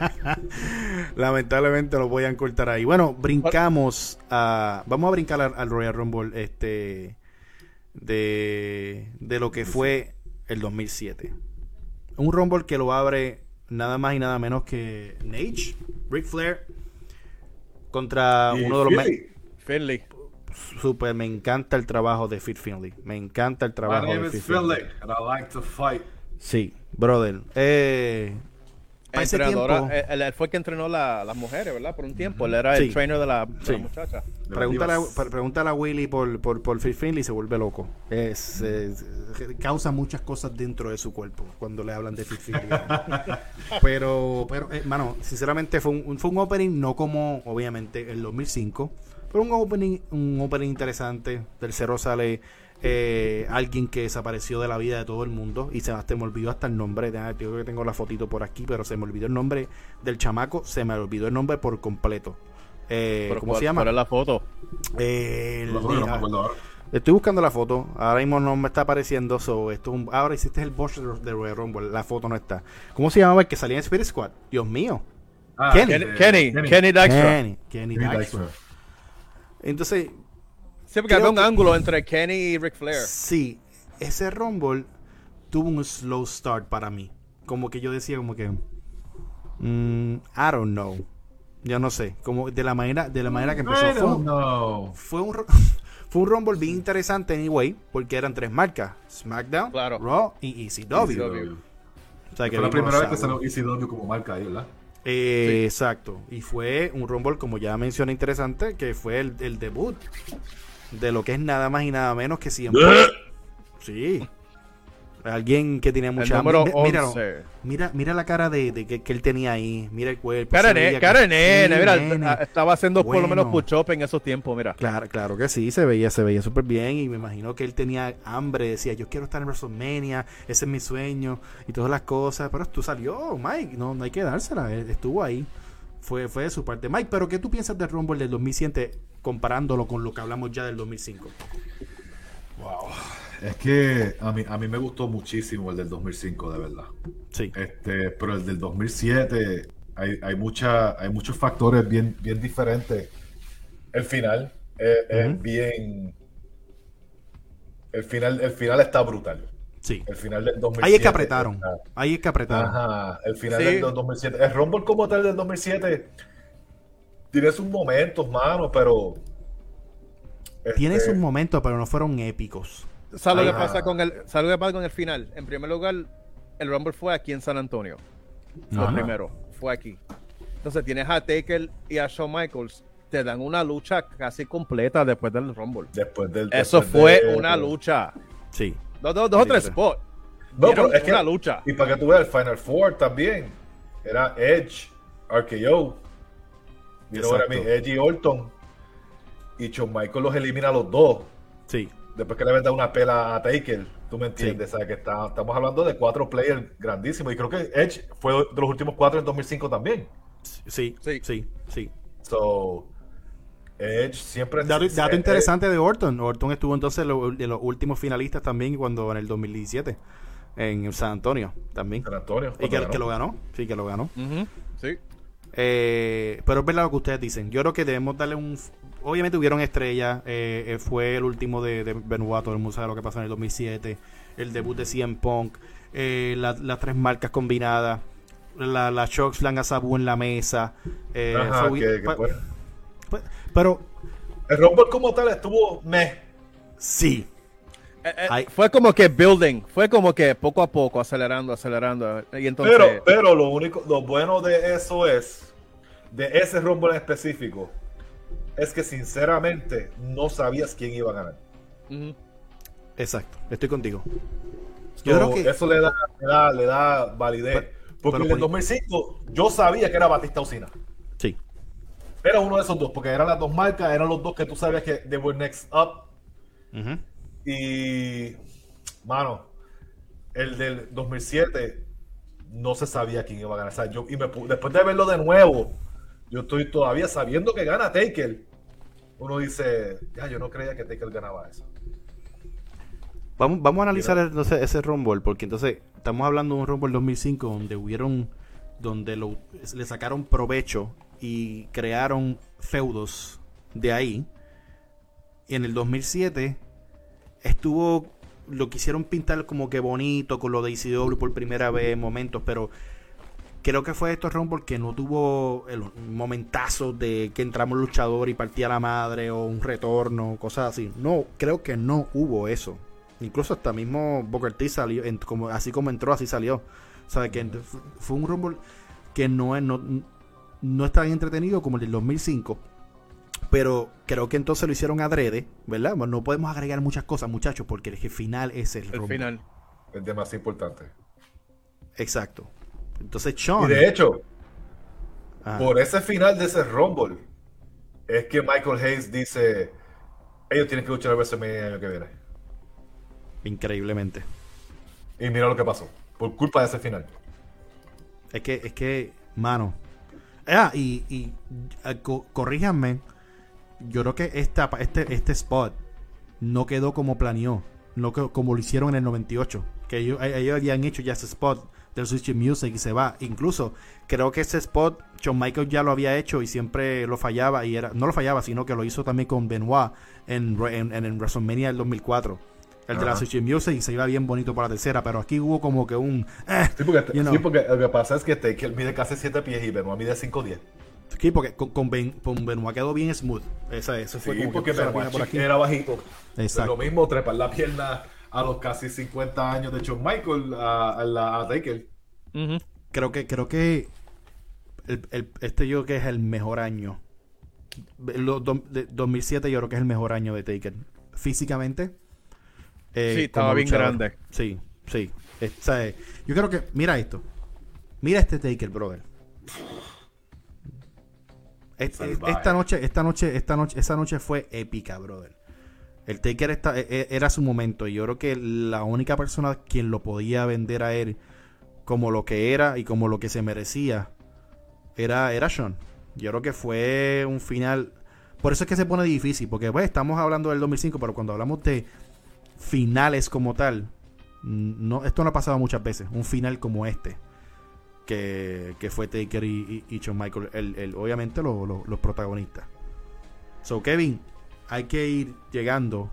(laughs) Lamentablemente lo voy a cortar ahí. Bueno, brincamos a. Vamos a brincar al, al Royal Rumble. Este de, de lo que fue el 2007. Un Rumble que lo abre nada más y nada menos que Nage, Ric Flair, contra uno de los... Finley. Super, me encanta el trabajo de Fit Finley. Me encanta el trabajo de Fit Finley. Sí, brother. Eh, él, fue el que entrenó la, las mujeres, ¿verdad? Por un tiempo. Él era el trainer de la, muchacha. Pregúntale, a Willy por, por, por Phil Finley y se vuelve loco. Es, causa muchas cosas dentro de su cuerpo cuando le hablan de Phil Finley. (laughs) pero, pero, hermano, eh, sinceramente fue un, fue un opening, no como, obviamente, el 2005, pero un opening, un opening interesante. Del cero sale eh, alguien que desapareció de la vida de todo el mundo y se me olvidó hasta el nombre, de, digo que tengo la fotito por aquí, pero se me olvidó el nombre del chamaco, se me olvidó el nombre por completo. Eh, ¿Cómo se llama? ¿Cuál es la foto? Eh, Estoy buscando la foto. Ahora mismo no me está apareciendo. So, esto ahora hiciste el boss de Royal Rumble. La foto no está. ¿Cómo se llamaba el que salía en Spirit Squad? Dios mío. Ah, Kenny. Kenny. Kenny. Kenny Dykstra. Kenny, Kenny Entonces. Sí, porque había un ángulo entre Kenny y Ric Flair. Sí. Ese Rumble tuvo un slow start para mí. Como que yo decía, como que. Mm, I don't know. Yo no sé. Como de la manera, de la manera que empezó. I don't know. fue un (laughs) fue un Rumble bien interesante, anyway, porque eran tres marcas: SmackDown, Raw y ECW. O sea, que fue la primera vez que salió ECW como marca ahí, ¿verdad? Eh, exacto. Y fue un Rumble, como ya mencioné, interesante, que fue el, el debut de lo que es nada más y nada menos que siempre. sí. Alguien que tenía mucha hambre. Mira, mira, la cara de, que, él tenía ahí. Mira el cuerpo. Cara, nene, mira, estaba haciendo por lo menos push-up en esos tiempos, mira. Claro, claro que sí, se veía, se veía súper bien. Y me imagino que él tenía hambre. Decía, yo quiero estar en WrestleMania, ese es mi sueño y todas las cosas. Pero tú salió, Mike, no, no hay que dársela. Estuvo ahí. Fue, fue de su parte. Mike, pero ¿qué tú piensas del Rumble del 2007 comparándolo con lo que hablamos ya del 2005? Wow. Es que a mí, a mí me gustó muchísimo el del 2005, de verdad. Sí. Este, pero el del 2007 hay, hay, mucha, hay muchos factores bien, bien diferentes. El final es, bien... El final, el final está brutal. Sí. El final del 2007. Ahí es que apretaron. Ahí es que apretaron. Ajá. El final del 2007. El Rumble como tal del 2007 tiene sus momentos, mano, pero... Tiene sus este momentos, pero no fueron épicos. ¿Sabes lo que pasa con el, ¿sabes pasa con el final? En primer lugar, el Rumble fue aquí en San Antonio. Lo primero, fue aquí. Entonces tienes a Taker y a Shawn Michaels. Te dan una lucha casi completa después del Rumble. Después del. Eso fue una lucha. Sí. Dos, dos, o tres spots. No, pero es una lucha. Y para que tú veas el Final Four también. Era Edge, RKO. Y ahora Edge y Orton. Y Shawn Michaels los elimina a los dos. Sí después que le dado una pela a Taker, tú me entiendes, ¿sabes? Que está, estamos hablando de cuatro players grandísimos y creo que Edge fue de los últimos cuatro en 2005 también. Sí, sí, sí, sí. So, Edge siempre... Dato, dato interesante de Orton. Orton estuvo entonces de los últimos finalistas también cuando en el 2017 en San Antonio también. San Antonio. Y que, lo ganó. Sí, que lo ganó. Sí. Eh, pero es verdad lo que ustedes dicen. Yo creo que debemos darle un, obviamente hubieron estrellas. Eh, eh, fue el último de, de Benoit, todo el mundo sabe lo que pasó en el 2007. El debut de CM Punk. Eh, las tres marcas combinadas. La, la Shoxland a Sabu en la mesa. Ajá, pero. El Rumble como tal estuvo meh. Sí. Fue como que building, fue como que poco a poco, acelerando, acelerando. Y entonces... pero, pero lo único, lo bueno de eso es, de ese Rumble en específico, es que sinceramente no sabías quién iba a ganar. Exacto, estoy contigo. Yo creo que eso le da, le da, validez. porque en el 2005 yo sabía que era Batista Usina. Sí. Era uno de esos dos, porque eran las dos marcas, eran los dos que tú sabías que they were next up. Y, mano, el del 2007 no se sabía quién iba a ganar. yo, y después de verlo de nuevo, yo estoy todavía sabiendo que gana Taker. Uno dice, ya, yo no creía que Taker ganaba eso. Vamos, vamos a analizar entonces ese Rumble, porque entonces estamos hablando de un Rumble 2005 donde hubieron, donde lo, le sacaron provecho y crearon feudos de ahí. Y en el 2007 estuvo, lo quisieron pintar como que bonito con lo de ICW por primera vez, momentos, pero creo que fue esto Rumble que no tuvo el momentazo de que entramos luchador y partía la madre o un retorno, cosas así. No, creo que no hubo eso. Incluso hasta mismo Booker T salió, como, así como entró, así salió. O que fue un Rumble que no, no, no es tan entretenido como el del 2005. Pero creo que entonces lo hicieron adrede, ¿verdad? no podemos agregar muchas cosas, muchachos, porque el final es el, el final. Es de más importante. Exacto. Entonces, Sean. Y de hecho, ah. por ese final de ese Rumble, es que Michael Hayes dice: Ellos tienen que luchar a WrestleMania el año que viene. Increíblemente. Y mira lo que pasó. Por culpa de ese final. Es que, es que, mano. Ah, y, y eh, corríjanme. Yo creo que esta, este, este spot no quedó como planeó. No como lo hicieron en el 98. Que ellos, ellos habían hecho ya ese spot del Switch Music y se va. Incluso creo que ese spot John Michael ya lo había hecho y siempre lo fallaba y era no lo fallaba, sino que lo hizo también con Benoit en, en, en WrestleMania del 2004. El de la Switch Music y se iba bien bonito para la tercera, pero aquí hubo como que un... Eh, sí, porque, lo que pasa es que Taker mide casi 7 pies y Benoit mide 5 10. Sí, porque con, con, ben, con, Benoit quedó bien smooth. Esa, eso fue sí, porque Benoit por aquí. era bajito. Exacto. lo mismo, trepar la pierna a los casi 50 años de John Michael a, a, a Taker. Creo que, creo que el, este yo creo que es el mejor año. de 2007 yo creo que es el mejor año de Taker. Físicamente. Eh, sí, estaba bien grande. Sí, sí. yo creo que, mira esto. Mira este Taker, brother. Esta noche, esta noche, esta noche, esa noche fue épica, brother. El Taker e, e, era su momento y yo creo que la única persona quien lo podía vender a él como lo que era y como lo que se merecía era, era Sean. Yo creo que fue un final. Por eso es que se pone difícil, porque pues, estamos hablando del 2005, pero cuando hablamos de finales como tal, no, esto no ha pasado muchas veces. Un final como este, que, fue Taker y, y, Shawn Michael, el, obviamente los protagonistas. So, Kevin, hay que ir llegando.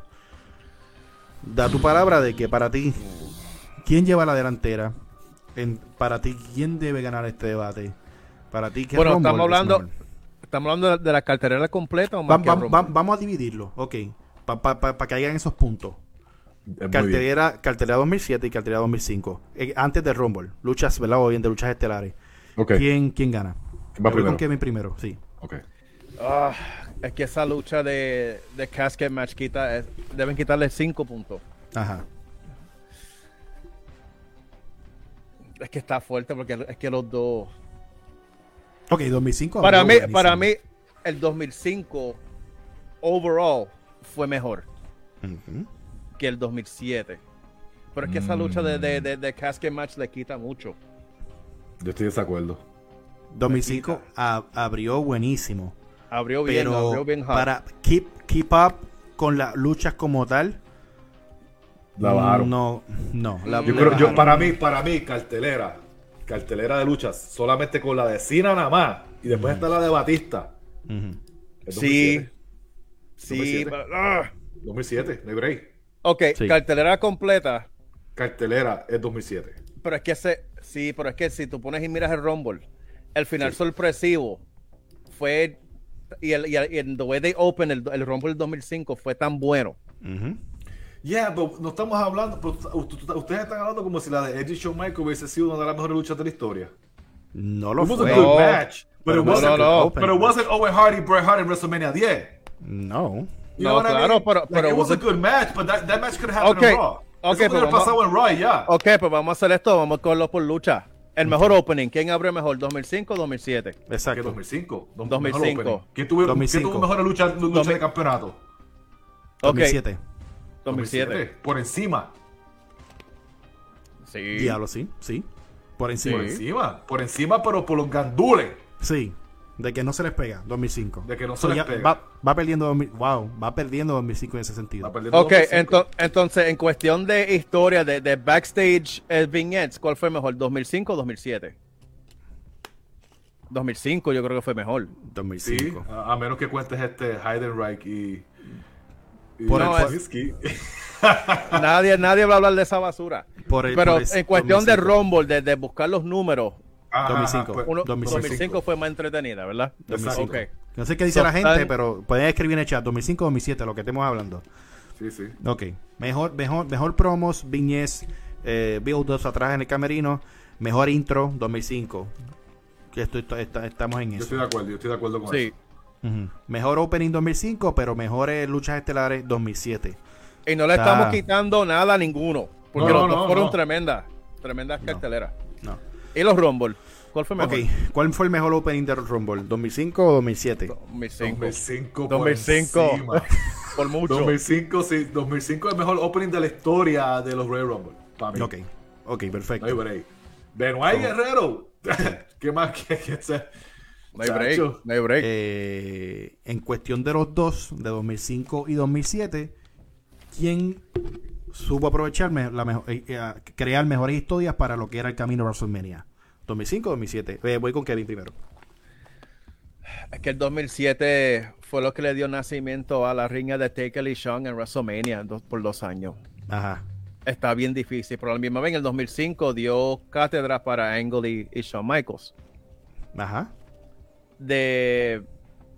Da tu palabra de que para ti, ¿quién lleva la delantera? para ti, ¿quién debe ganar este debate? Para ti, ¿qué Bueno, estamos hablando, estamos hablando de la cartelera completa o más vamos a dividirlo, ok, para que hayan esos puntos. Cartelera, cartelera 2007 y cartelera 2005. Eh, antes de Rumble, luchas, ¿verdad? O bien de luchas estelares. ¿Quién, ¿Quién gana? Va primero? con Kevin primero, sí. Ok. Ah, es que esa lucha de, de casket match quita, deben quitarle 5 puntos. Ajá. Es que está fuerte porque es que los dos. Ok, 2005. Para mí, para mí, el 2005 overall fue mejor que el 2007. Pero es que esa lucha de, de, de, casket match le quita mucho. Yo estoy de desacuerdo. 2005 abrió buenísimo. Abrió bien, pero abrió bien para keep, keep up con las luchas como tal, la No, no. yo creo, yo, para mí, para mí, cartelera, cartelera de luchas, solamente con la de Cena nada más. Y después está la de Batista. Sí. Sí. 2007, no hay Ok, cartelera completa. Cartelera es 2007. Pero es que ese, sí, pero es que si tú pones y miras el Rumble, el final sorpresivo fue y el, y el, the way they open el, el Rumble del 2005 fue tan bueno. Yeah, pero no estamos hablando, ustedes están hablando como si la de Eddie Shawn Michael hubiese sido una de las mejores luchas de la historia. No lo it was a good match, but it wasn't, no, no, but it wasn't Owen Hardy, Bret Hart en WrestleMania 10. No. You know no, claro, I mean? pero, pero like, it was a good match, but that, that match could have happened okay. in Raw. Okay, pero pasado en Raw, ya. Ok, pues vamos a hacer esto, vamos a cogerlo por lucha. El mejor opening, ¿quién abrió mejor? ¿2005 o 2007? Exacto. 2005. 2005. ¿Quién tuvo, 2005. ¿quién tuvo mejor lucha, lucha de campeonato? 2007. 2007. Por encima. Sí. Diablo, sí, sí. Por encima. Por encima. Por encima, pero por los gandules. Sí. De que no se les pega, 2005. De que no se les pega. Va, perdiendo, wow, va perdiendo 2005 en ese sentido. ok, entonces, en cuestión de historia, de, de backstage eh, vignettes, ¿cuál fue mejor, 2005 o 2007? 2005 yo creo que fue mejor. 2005. Sí, a, menos que cuentes este Heidenreich y por el, (laughs) (laughs) nadie, nadie va a hablar de esa basura. Pero en cuestión de Rumble, de, buscar los números, 2005. 2005. fue más entretenida, ¿verdad? 2005. No sé qué dice la gente, pero pueden escribir en el chat 2005 2007, lo que estemos hablando. Sí, sí. Ok. Mejor, mejor, mejor promos, viñez, eh, build-ups atrás en el camerino. Mejor intro, 2005. Que esto, estamos en eso. Yo estoy de acuerdo, yo estoy de acuerdo con eso. Mejor Opening 2005, pero mejores luchas estelares 2007. Y no le estamos quitando nada a ninguno. Porque los dos fueron tremendas. Tremendas carteleras. No. ¿Y los Rumble? ¿Cuál fue mejor? ¿Cuál fue el mejor opening de Rumble? ¿2005 o 2007? 2005. 2005. 2005. Por mucho. 2005, sí, 2005 es el mejor opening de la historia de los Royal Rumble. Para mí. Ok, ok, perfecto. No hay break. Benoit oh. Guerrero. (laughs) ¿Qué más que, que hacer? No hay break. No hay break. Eh, en cuestión de los dos, de 2005 y 2007, ¿quién supo aprovecharme la mejor, eh, eh, crear mejores historias para lo que era el camino a WrestleMania? 2005 o 2007. Eh, voy con Kevin primero. Es que el 2007 fue lo que le dio nacimiento a la riña de Taker y Sean en WrestleMania por dos años. Ajá. Está bien difícil, pero a la misma vez en el 2005 dio cátedra para Angle y, Shawn Michaels. Ajá. De,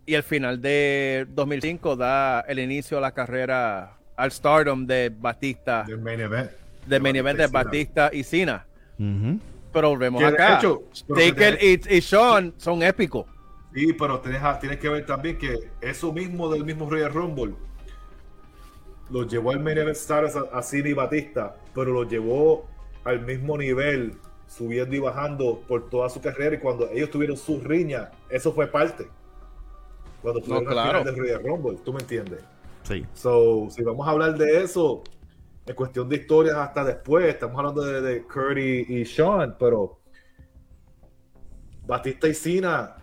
y el final de 2005 da el inicio a la carrera al stardom de Batista. Del main event. Del main event de Batista y Cena. Pero volvemos acá. Taker y, y Sean son épicos. Sí, pero tienes, tienes que ver también que eso mismo del mismo Royal Rumble lo llevó al main event stars a, a y Batista, pero lo llevó al mismo nivel, subiendo y bajando por toda su carrera. Y cuando ellos tuvieron su riña, eso fue parte. Cuando tuvieron no, claro. del Royal Rumble, ¿tú me entiendes? Sí. So, si vamos a hablar de eso, en cuestión de historias hasta después, estamos hablando de, de Kurt y, Sean, pero Batista y Cena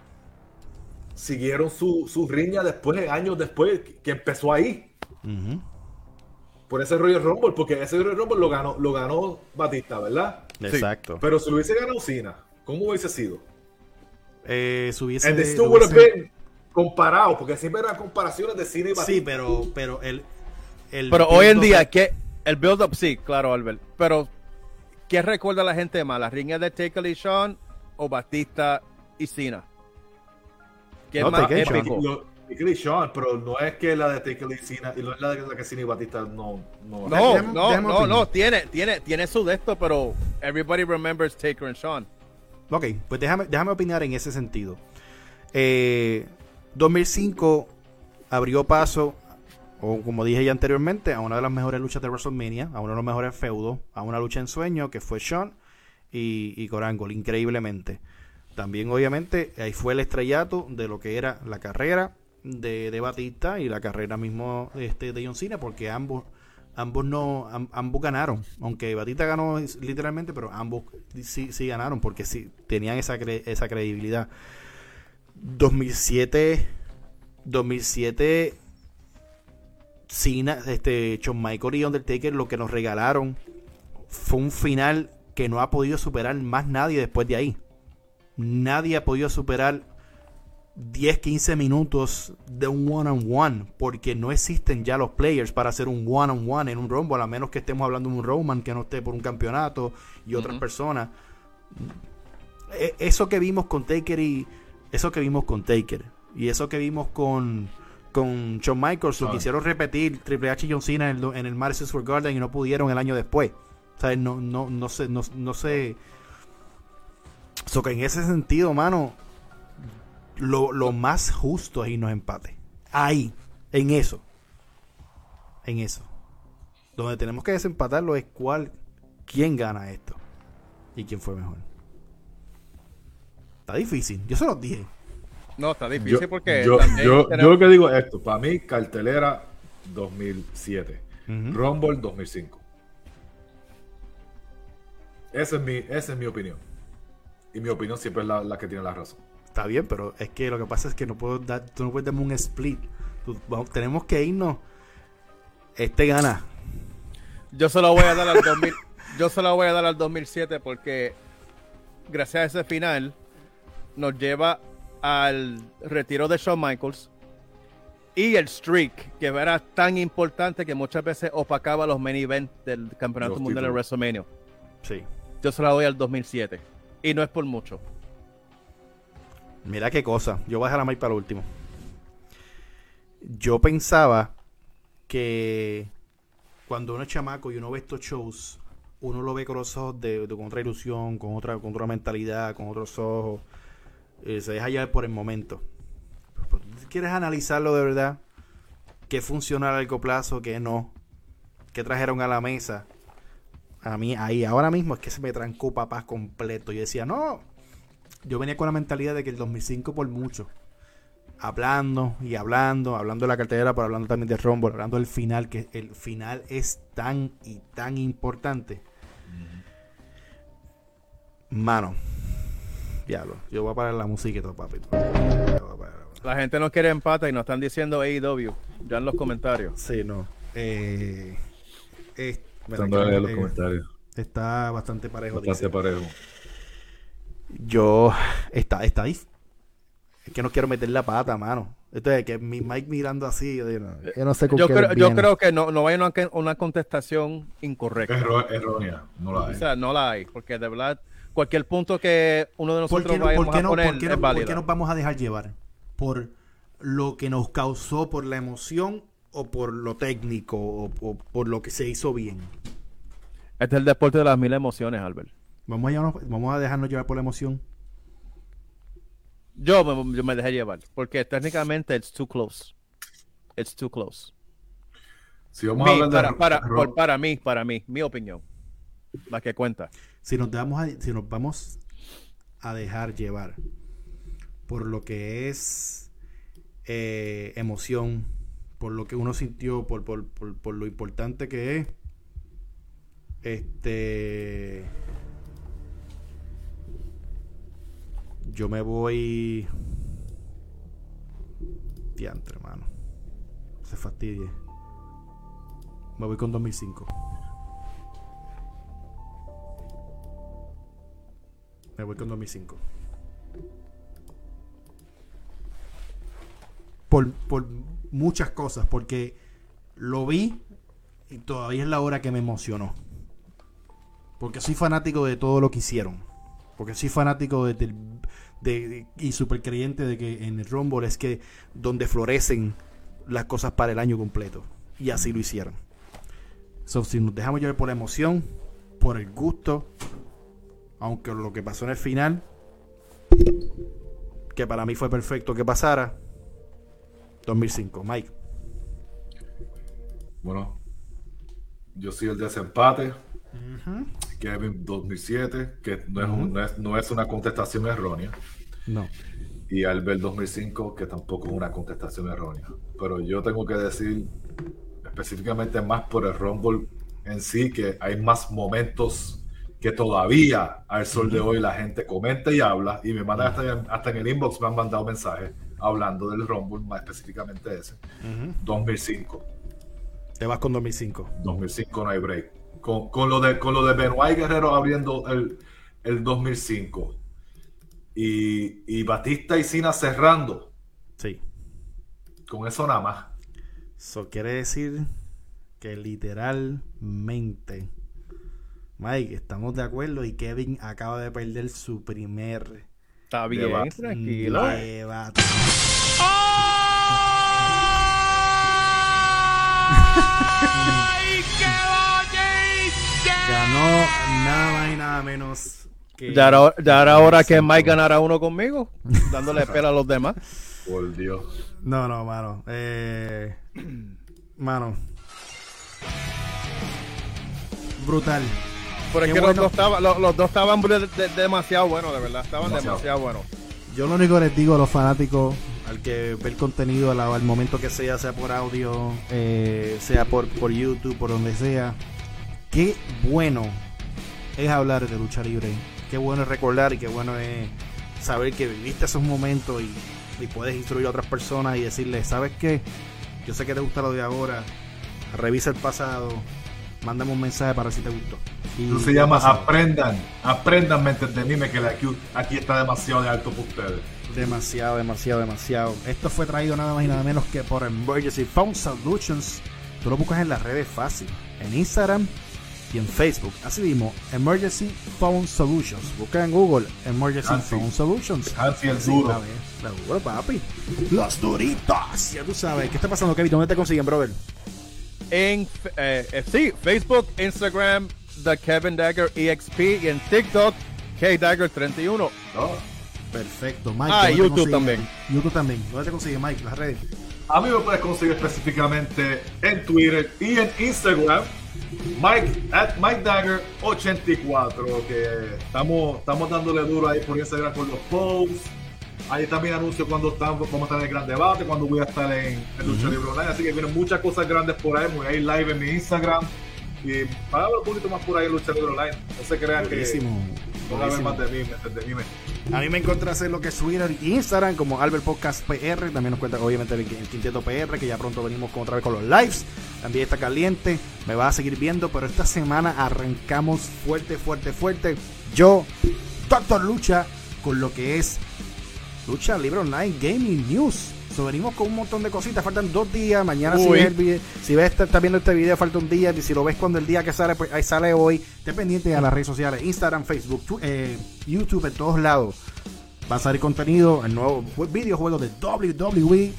siguieron su, su riña después, años después, que empezó ahí. Por ese Royal Rumble, porque ese Royal Rumble lo ganó, lo ganó Batista, ¿verdad? Exacto. Pero si lo hubiese ganado Cena, ¿cómo hubiese sido? Eh, si hubiese, And still would have been comparado, porque siempre eran comparaciones de y Batista. Sí, pero, pero el, el Pero hoy en día, que el build-up sí, claro, Albert. Pero, ¿qué recuerda a la gente más? ¿La riña de Taker y Sean o Batista y Cena? ¿Qué no, más épico? Taker y Sean, pero no es que la de Taker y Cena, y no es la de que Cena y Batista no. No, no, no, no, no, tiene, tiene, tiene su de esto, pero everybody remembers Taker and Sean. Ok, pues déjame, déjame opinar en ese sentido. Eh, 2005 abrió paso, o como dije ya anteriormente, a una de las mejores luchas de WrestleMania, a uno de los mejores feudos, a una lucha en sueño que fue Sean y, y Corangle, increíblemente. También, obviamente, ahí fue el estrellato de lo que era la carrera de, de Batista y la carrera mismo este, de John Cena, porque ambos ambos no ambos ganaron aunque Batista ganó literalmente pero ambos sí, sí ganaron porque sí tenían esa esa credibilidad 2007 2007 Cena, este Shawn Michael y Undertaker lo que nos regalaron fue un final que no ha podido superar más nadie después de ahí. Nadie ha podido superar 10, 15 minutos de un one on one porque no existen ya los players para hacer un one on one en un Rumble a menos que estemos hablando de un Roman que no esté por un campeonato y otras personas. E, eso que vimos con Taker y eso que vimos con Taker y eso que vimos con, con Shawn Michaels, lo quisieron repetir Triple H y John Cena en el, en el Madison Square Garden y no pudieron el año después. O sea, no, no, no sé, no, no sé. So que en ese sentido, mano, lo, lo más justo es irnos empate. Ahí, en eso. En eso. Donde tenemos que desempatarlo es cuál, quién gana esto y quién fue mejor. Está difícil. Yo se los dije. No, está difícil porque. Yo, yo, yo, lo que digo es esto: para mí, cartelera 2007, Rumble 2005. Esa es, mi, esa es mi opinión. Y mi opinión siempre es la, que tiene la razón. Está bien, pero es que lo que pasa es que no puedo dar, tú no puedes darme un split. tenemos que irnos. Este gana. Yo se lo voy a dar al 2000. yo se lo voy a dar al 2007 porque gracias a ese final nos lleva al retiro de Shawn Michaels y el streak, que era tan importante que muchas veces opacaba los main events del Campeonato Mundial de WrestleMania. Sí. Yo se la doy al 2007. Y no es por mucho. Mira qué cosa. Yo voy a dejar a Mike para el último. Yo pensaba que cuando uno es chamaco y uno ve estos shows, uno lo ve con los ojos de, con otra ilusión, con otra, con otra mentalidad, con otros ojos. Eh, se deja llevar por el momento. Pero, ¿Quieres analizarlo de verdad? ¿Qué funciona a largo plazo? ¿Qué no? ¿Qué trajeron a la mesa? A mí, ahí, ahora mismo es que se me trancó papás completo. Yo decía, no. Yo venía con la mentalidad de que el 2005 por mucho. hablando y hablando, hablando de la cartera, pero hablando también de Rumble, hablando del final, que el final es tan y tan importante. Mano, diablo, yo voy a parar la música y todo, papi. La gente no quiere empate y nos están diciendo AEW, ya en los comentarios. Sí, no. Eh, eh, los comentarios. Está bastante parejo. Bastante parejo. Yo, está, está ahí. Es que no quiero meter la pata, mano. Esto es que mi Mike mirando así, yo, no sé yo, creo, yo creo que no, no hay una, una contestación incorrecta. errónea, no la hay. O sea, no la hay, porque de verdad, cualquier punto que uno de nosotros vaya a poner ¿por qué, ¿por qué nos vamos a dejar llevar? ¿Por lo que nos causó, por la emoción o por lo técnico o, por lo que se hizo bien? Este es el deporte de las mil emociones, Albert. Vamos a, vamos a dejarnos llevar por la emoción. Yo me, me dejé llevar, porque técnicamente it's too close. It's too close. Si vamos a para, para, para mí, para mí, mi opinión. La que cuenta. Si nos, damos si nos vamos a dejar llevar por lo que es eh, emoción, por lo que uno sintió, por, por, por, por lo importante que es, este Yo me voy. Diantre, hermano. Se fastidie. Me voy con 2005. Me voy con 2005. Por, por muchas cosas, porque lo vi y todavía es la hora que me emocionó. Porque soy fanático de todo lo que hicieron. Porque soy fanático de, de, y súper creyente de que en el Rumble es que donde florecen las cosas para el año completo. Y así lo hicieron. So, si nos dejamos llevar por la emoción, por el gusto, aunque lo que pasó en el final, que para mí fue perfecto que pasara, 2005. Mike. Bueno, yo soy el desempate. Kevin 2007, que no, es no, es, una contestación errónea. No. Y Albert 2005, que tampoco es una contestación errónea. Pero yo tengo que decir específicamente más por el Rumble en sí, que hay más momentos que todavía al sol de hoy la gente comenta y habla y me manda hasta, en el inbox me han mandado mensajes hablando del Rumble, más específicamente ese. 2005. Te vas con 2005. 2005 no hay break con, lo de con lo de Benoit Guerrero abriendo el, el 2005 y, y, Batista y Sina cerrando. Sí. Con eso nada más. Eso quiere decir que literalmente, Mike, estamos de acuerdo y Kevin acaba de perder su primer. Está bien, tranquilo. Debate. Ganó nada más y nada menos que. Ya era, hora que Mike ganara uno conmigo, dándole pela a los demás. Por Dios. No, no, mano. Eh, mano. Brutal. Pero es que los, dos estaban, los, dos estaban demasiado buenos, de verdad. Estaban demasiado, buenos. Yo lo único que les digo a los fanáticos, al que ve el contenido al, al momento que sea, sea por audio, eh, sea por, por YouTube, por donde sea, qué bueno es hablar de lucha libre. Qué bueno es recordar y qué bueno es saber que viviste esos momentos y, puedes instruir a otras personas y decirles, ¿sabes qué? Yo sé que te gusta lo de ahora, revisa el pasado, mándame un mensaje para si te gustó. Y se llama aprendan, aprendan, me entendíme que aquí, aquí está demasiado de alto para ustedes. Demasiado, demasiado, demasiado. Esto fue traído nada más y nada menos que por Emergency Phone Solutions. Tú lo buscas en las redes fácil. En Instagram, y en Facebook. Así mismo, Emergency Phone Solutions. Busca en Google Emergency Phone Solutions. Hansi el duro. La, duro, papi. Los duritos. Ya tú sabes. ¿Qué está pasando, Kevin? ¿Dónde te consiguen, brother? En, eh, eh, sí, Facebook, Instagram, The Kevin Dagger EXP y en TikTok, KDagger31. Perfecto, Mike. Ah, YouTube también. YouTube también. ¿Dónde te consigue, Mike? Las redes. A mí me puedes conseguir específicamente en Twitter y en Instagram Mike, at Mike Dagger 84, que estamos, estamos dándole duro ahí por Instagram con los posts. Ahí también anuncio cuando están, vamos a estar en el gran debate, cuando voy a estar en, el Lucha Libre Online. Así que vienen muchas cosas grandes por ahí. Voy a ir live en mi Instagram. Y para hablar un poquito más por ahí en Lucha Libre Online. No se crean Buenísimo. que van a ver más de mí, de mí. A mí me encuentras en lo que es Twitter y Instagram como Albert Podcast PR. También nos cuenta, obviamente, el, Quinteto PR, que ya pronto venimos con, otra vez con los lives. También está caliente. Me va a seguir viendo, pero esta semana arrancamos fuerte, fuerte, fuerte. Yo, Doctor Lucha, con lo que es Lucha Libre Online Gaming News. So, venimos con un montón de cositas. Faltan dos días. Mañana, si ves, el si ves, estás viendo este video, falta un día. Y si lo ves cuando el día que sale, pues ahí sale hoy. Esté pendiente a las redes sociales: Instagram, Facebook, eh, YouTube, en todos lados. Va a salir contenido, el nuevo videojuego de WWE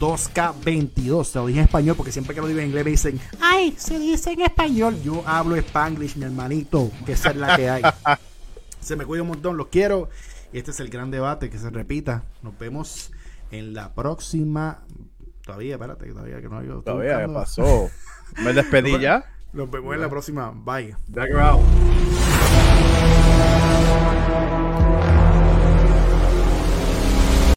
2K22. Se lo dije en español porque siempre que lo digo en inglés me dicen, ay, se dice en español. Yo hablo spanglish, mi hermanito, que esa es la que hay. (laughs) se me cuida un montón, los quiero. Y este es el gran debate que se repita. Nos vemos en la próxima. Todavía, espérate, todavía que no ha Todavía, ¿qué pasó? ¿Me despedí (laughs) ya? Nos vemos en la próxima. Bye. Back around.